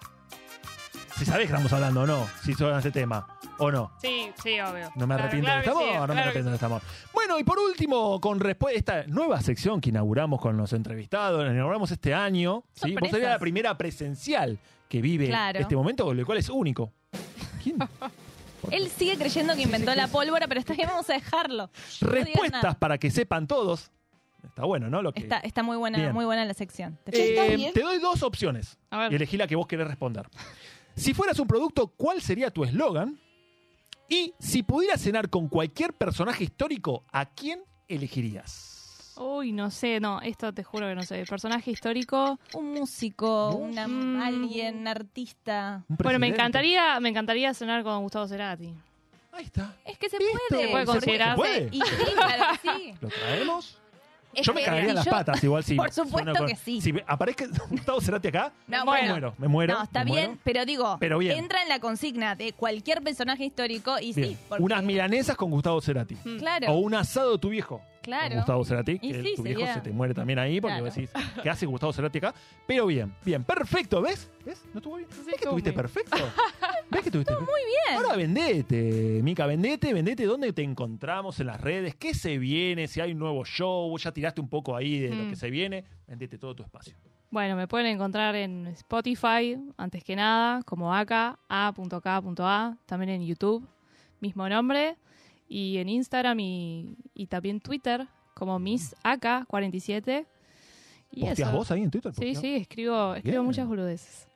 S4: Si sabés que estamos hablando o no, si son este tema, o no.
S13: Sí, sí, obvio.
S4: No me
S13: Claro,
S4: arrepiento
S13: claro
S4: de este
S13: que
S4: amor,
S13: sí,
S4: no me
S13: claro
S4: arrepiento de este amor. Bueno, y por último, con respuesta esta nueva sección que inauguramos con los entrevistados, la inauguramos este año. ¿sí? Vos
S5: Sorpresas.
S4: serías la primera presencial que vive
S5: Claro.
S4: este momento, el cual es único. ¿Quién?
S5: Él sigue creyendo que inventó la pólvora, pero está bien, vamos a dejarlo. No digas
S4: Respuestas
S5: nada.
S4: para que sepan todos. Está bueno, ¿no? Lo que,
S5: Está, está muy buena,
S4: Bien.
S5: muy buena la sección. Te
S4: Eh, te doy dos opciones
S13: A ver.
S4: y elegí la que vos querés responder. Si fueras un producto, ¿cuál sería tu eslogan? Y si pudieras cenar con cualquier personaje histórico, ¿a quién elegirías?
S13: Uy, no sé, no, esto te juro que no sé. Personaje histórico.
S5: Un músico, una-
S13: Mm.
S5: alguien, artista.
S4: ¿Un
S13: Bueno, me encantaría, me encantaría cenar con Gustavo Cerati.
S4: Ahí está.
S5: Es que se
S4: Listo.
S5: puede.
S13: Se puede
S5: porque-
S13: considerar.
S4: ¿Se puede?
S5: Y sí, claro que sí.
S4: ¿Lo traemos?
S5: Es
S4: yo me
S5: que
S4: cagaría en las
S5: yo-
S4: patas igual si
S5: Por supuesto que sí.
S4: Si me- aparezca Gustavo Cerati acá,
S5: No,
S4: me
S5: bueno.
S4: muero, me muero.
S5: No, está
S4: me
S5: bien,
S4: muero.
S5: pero digo,
S4: Pero bien.
S5: entra en la consigna de cualquier personaje histórico y
S4: Bien.
S5: sí, porque-
S4: Unas milanesas con Gustavo Cerati.
S5: Claro,
S4: O un asado de tu viejo.
S5: Claro.
S4: Gustavo Cerati, que
S5: sí,
S4: tu viejo
S5: sería-
S4: se te muere también ahí porque
S5: Claro.
S4: vos decís, ¿qué hace Gustavo Cerati acá? Pero bien, bien, perfecto, ¿ves? ¿Ves? ¿No estuvo bien? ¿Ves que
S13: bien.
S4: perfecto? ¿Ves que estuviste
S5: Muy bien.
S4: Ahora vendete, Mica, vendete, vendete dónde te encontramos en las redes, qué se viene, si hay un nuevo show, ya tiraste un poco ahí de lo
S13: Mm.
S4: que se viene, vendete todo tu espacio.
S13: Bueno, me pueden encontrar en Spotify, antes que nada, como AK, a.k.a, también en YouTube, mismo nombre, y en Instagram y, y también Twitter, como Miss AK47. Y
S4: ¿Posteás
S13: eso.
S4: vos ahí en Twitter?
S13: Sí, sí, escribo, escribo
S4: Bien.
S13: muchas boludeces.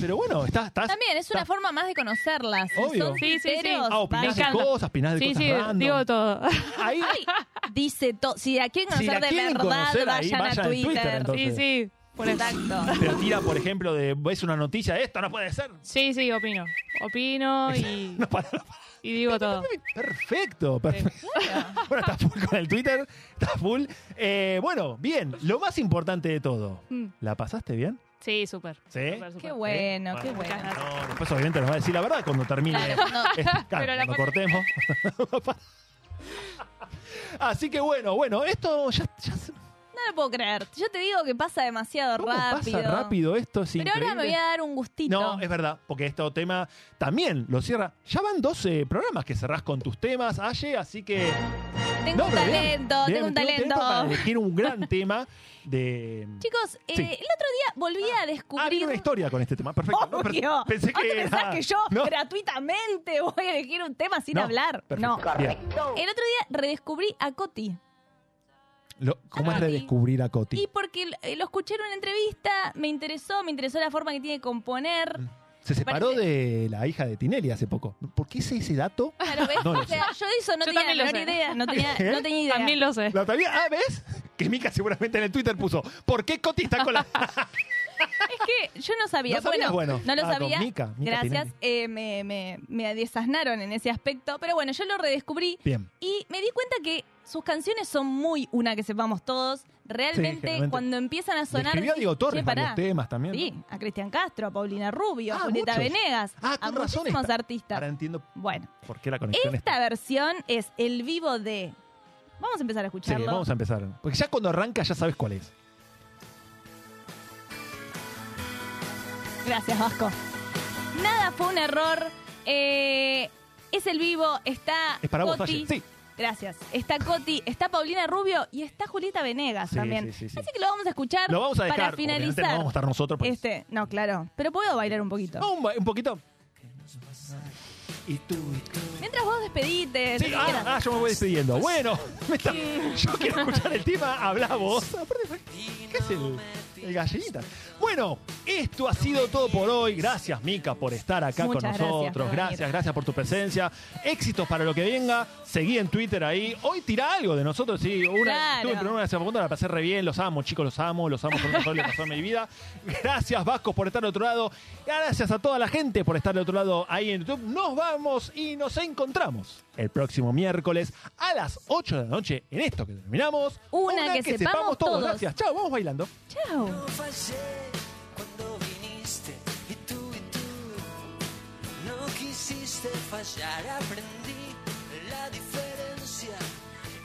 S4: Pero bueno, estás... estás
S5: También es una
S4: está-
S5: forma más de conocerlas. Si
S4: Obvio.
S5: son
S13: Sí, sí, sí.
S4: Ah, opinás de cosas, opinás de
S13: Sí,
S4: cosas
S13: sí,
S4: random.
S13: digo todo.
S4: Ahí,
S5: dice todo. Si la quieren
S4: Si
S5: conocer
S4: la
S5: de verdad,
S4: conocer ahí,
S5: vayan,
S4: vayan
S5: a
S4: Twitter,
S5: Twitter.
S4: entonces.
S13: Sí, sí. Por.
S5: Exacto.
S4: pero tira, por ejemplo, de ves una noticia, esto no puede ser.
S13: Sí, sí, opino. Opino y,
S4: No, para, no, para.
S13: y digo todo.
S4: Perfecto, perfecto. Bueno, está full con el Twitter, está full. Eh, bueno, bien, lo más importante de todo,
S13: Mm.
S4: ¿la pasaste bien?
S13: Sí, súper.
S4: ¿Sí?
S13: súper, súper.
S5: Qué bueno, qué bueno.
S4: No, después obviamente nos va a decir la verdad cuando termine.
S5: Claro, no.
S4: este- claro,
S13: Pero la
S4: cuando
S13: par-
S4: cortemos. Así que bueno, bueno, esto ya, ya se-
S5: No lo puedo creer. Yo te digo que pasa demasiado
S4: ¿cómo
S5: rápido.
S4: pasa rápido esto, es
S5: Pero
S4: increíble.
S5: ahora me voy a dar un gustito.
S4: No, es verdad, porque este tema también lo cierra. Ya van 12 programas que cerrás con tus temas, Aye, así que...
S5: Tengo
S4: No,
S5: un
S4: bien,
S5: talento,
S4: bien,
S5: tengo un talento.
S4: para elegir un gran tema de...
S5: Chicos, eh, el otro día volví a
S4: Ah,
S5: descubrir.
S4: viene una historia con este tema, perfecto. No, per-
S5: Obvio.
S4: pensé
S5: ¿Vos
S4: que
S5: te pensás
S4: era...
S5: que yo
S4: No,
S5: gratuitamente voy a elegir un tema sin hablar?
S4: perfecto.
S5: No. El otro día redescubrí a Coti.
S4: Lo- ¿Cómo es redescubrir a Coti?
S5: Y porque eh, lo escuché en una entrevista, me interesó, me interesó la forma que tiene de componer.
S4: Se separó
S5: parece-
S4: de la hija de Tinelli hace poco. ¿Por qué sé ese dato?
S5: Claro, ¿ves?
S4: No lo
S5: o sea, yo de eso no
S13: Yo
S5: tenía
S13: también
S5: la
S13: lo
S5: menor
S13: sé.
S5: idea. No tenía,
S4: ¿Eh?
S5: no tenía idea.
S13: También lo sé.
S4: Ah, ¿ves? Que Mika seguramente en el Twitter puso ¿Por qué Coti está con la...?
S5: Es que yo no sabía.
S4: ¿No
S5: bueno,
S4: Bueno.
S5: no lo
S4: Ah,
S5: sabía.
S4: Mica, Mica
S5: Gracias. eh, me, me, me desasnaron en ese aspecto. Pero bueno, yo lo redescubrí.
S4: Bien.
S5: Y me di cuenta que sus canciones son muy una que sepamos todos. Realmente, cuando empiezan a
S4: Le
S5: sonar.
S4: escribió a Diego
S5: "Che,
S4: Torres
S5: pará".
S4: varios temas también. ¿no?
S5: Sí, a Cristian Castro, a Paulina Rubio, a
S4: Ah,
S5: Julieta
S4: muchos.
S5: Venegas,
S4: Ah,
S5: a muchísimos artistas.
S4: Ahora entiendo
S5: Bueno,
S4: por qué la conexión
S5: esta versión es el vivo de. Vamos a empezar a
S4: Sí,
S5: escucharlo.
S4: vamos a empezar. Porque ya cuando arranca ya sabes cuál es.
S5: Gracias, Vasco. Nada fue un error. Eh, es el vivo, está
S4: Es para vos,
S5: Coti.
S4: Sí.
S5: Gracias. Está Coti, está Paulina Rubio y está Julieta Venegas
S4: Sí,
S5: también.
S4: sí, sí, sí.
S5: Así que lo vamos a escuchar
S4: Lo vamos a dejar.
S5: para finalizar.
S4: no vamos a estar nosotros. porque-
S5: Este, no, claro. Pero puedo bailar un poquito.
S4: No, un, un poquito. Y tú, y tú.
S5: Mientras vos despedite.
S4: Sí, ah, ah, yo me voy despidiendo. Bueno, me está- yo quiero escuchar el tema, habla vos. ¿Qué es el, el gallinita? Bueno, esto ha sido todo por hoy. Gracias, Mica, por estar acá
S5: Muchas
S4: con
S5: gracias
S4: nosotros.
S5: por
S4: Gracias,
S5: venir.
S4: gracias por tu presencia. Éxitos para lo que venga. Seguí en Twitter ahí. Hoy tira algo de nosotros. Sí, una,
S5: Claro.
S4: tuve primero una segunda, la pasé re bien. Los amo, chicos, los amo. Los amo por un le pasó en mi vida. Gracias, Vasco, por estar al otro lado. Gracias a toda la gente por estar al otro lado ahí en YouTube. Nos vamos y nos encontramos el próximo miércoles a las 8 de la noche en esto que terminamos.
S5: Una que sepamos todos.
S4: Gracias. Chao, vamos bailando.
S5: Chao.
S11: Quisiste fallar. Aprendí la diferencia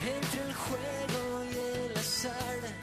S11: entre el juego y el azar.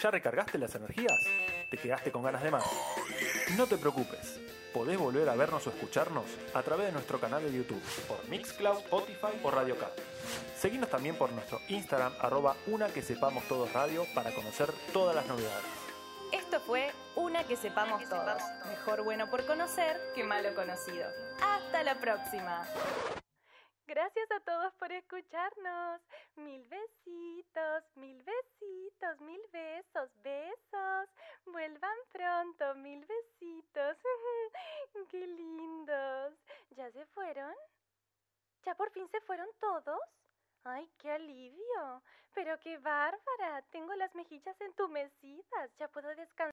S2: Ya recargaste las energías? ¿Te quedaste con ganas de más? No te preocupes.
S4: Podés volver a vernos o escucharnos a través de nuestro canal de YouTube, por Mixcloud, Spotify o Radio Cat. Seguinos también por nuestro Instagram, arroba una que sepamos todos radio, para conocer todas las novedades.
S5: Esto fue Una que sepamos todos. Mejor bueno por conocer que malo conocido. Hasta la próxima. Gracias a todos por escucharnos. Mil besitos, mil besitos, mil besos, besos. Vuelvan pronto, mil besitos. Qué lindos. ¿Ya se fueron? ¿Ya por fin se fueron todos? Ay, qué alivio. Pero qué bárbara. Tengo las mejillas entumecidas. Ya puedo descansar.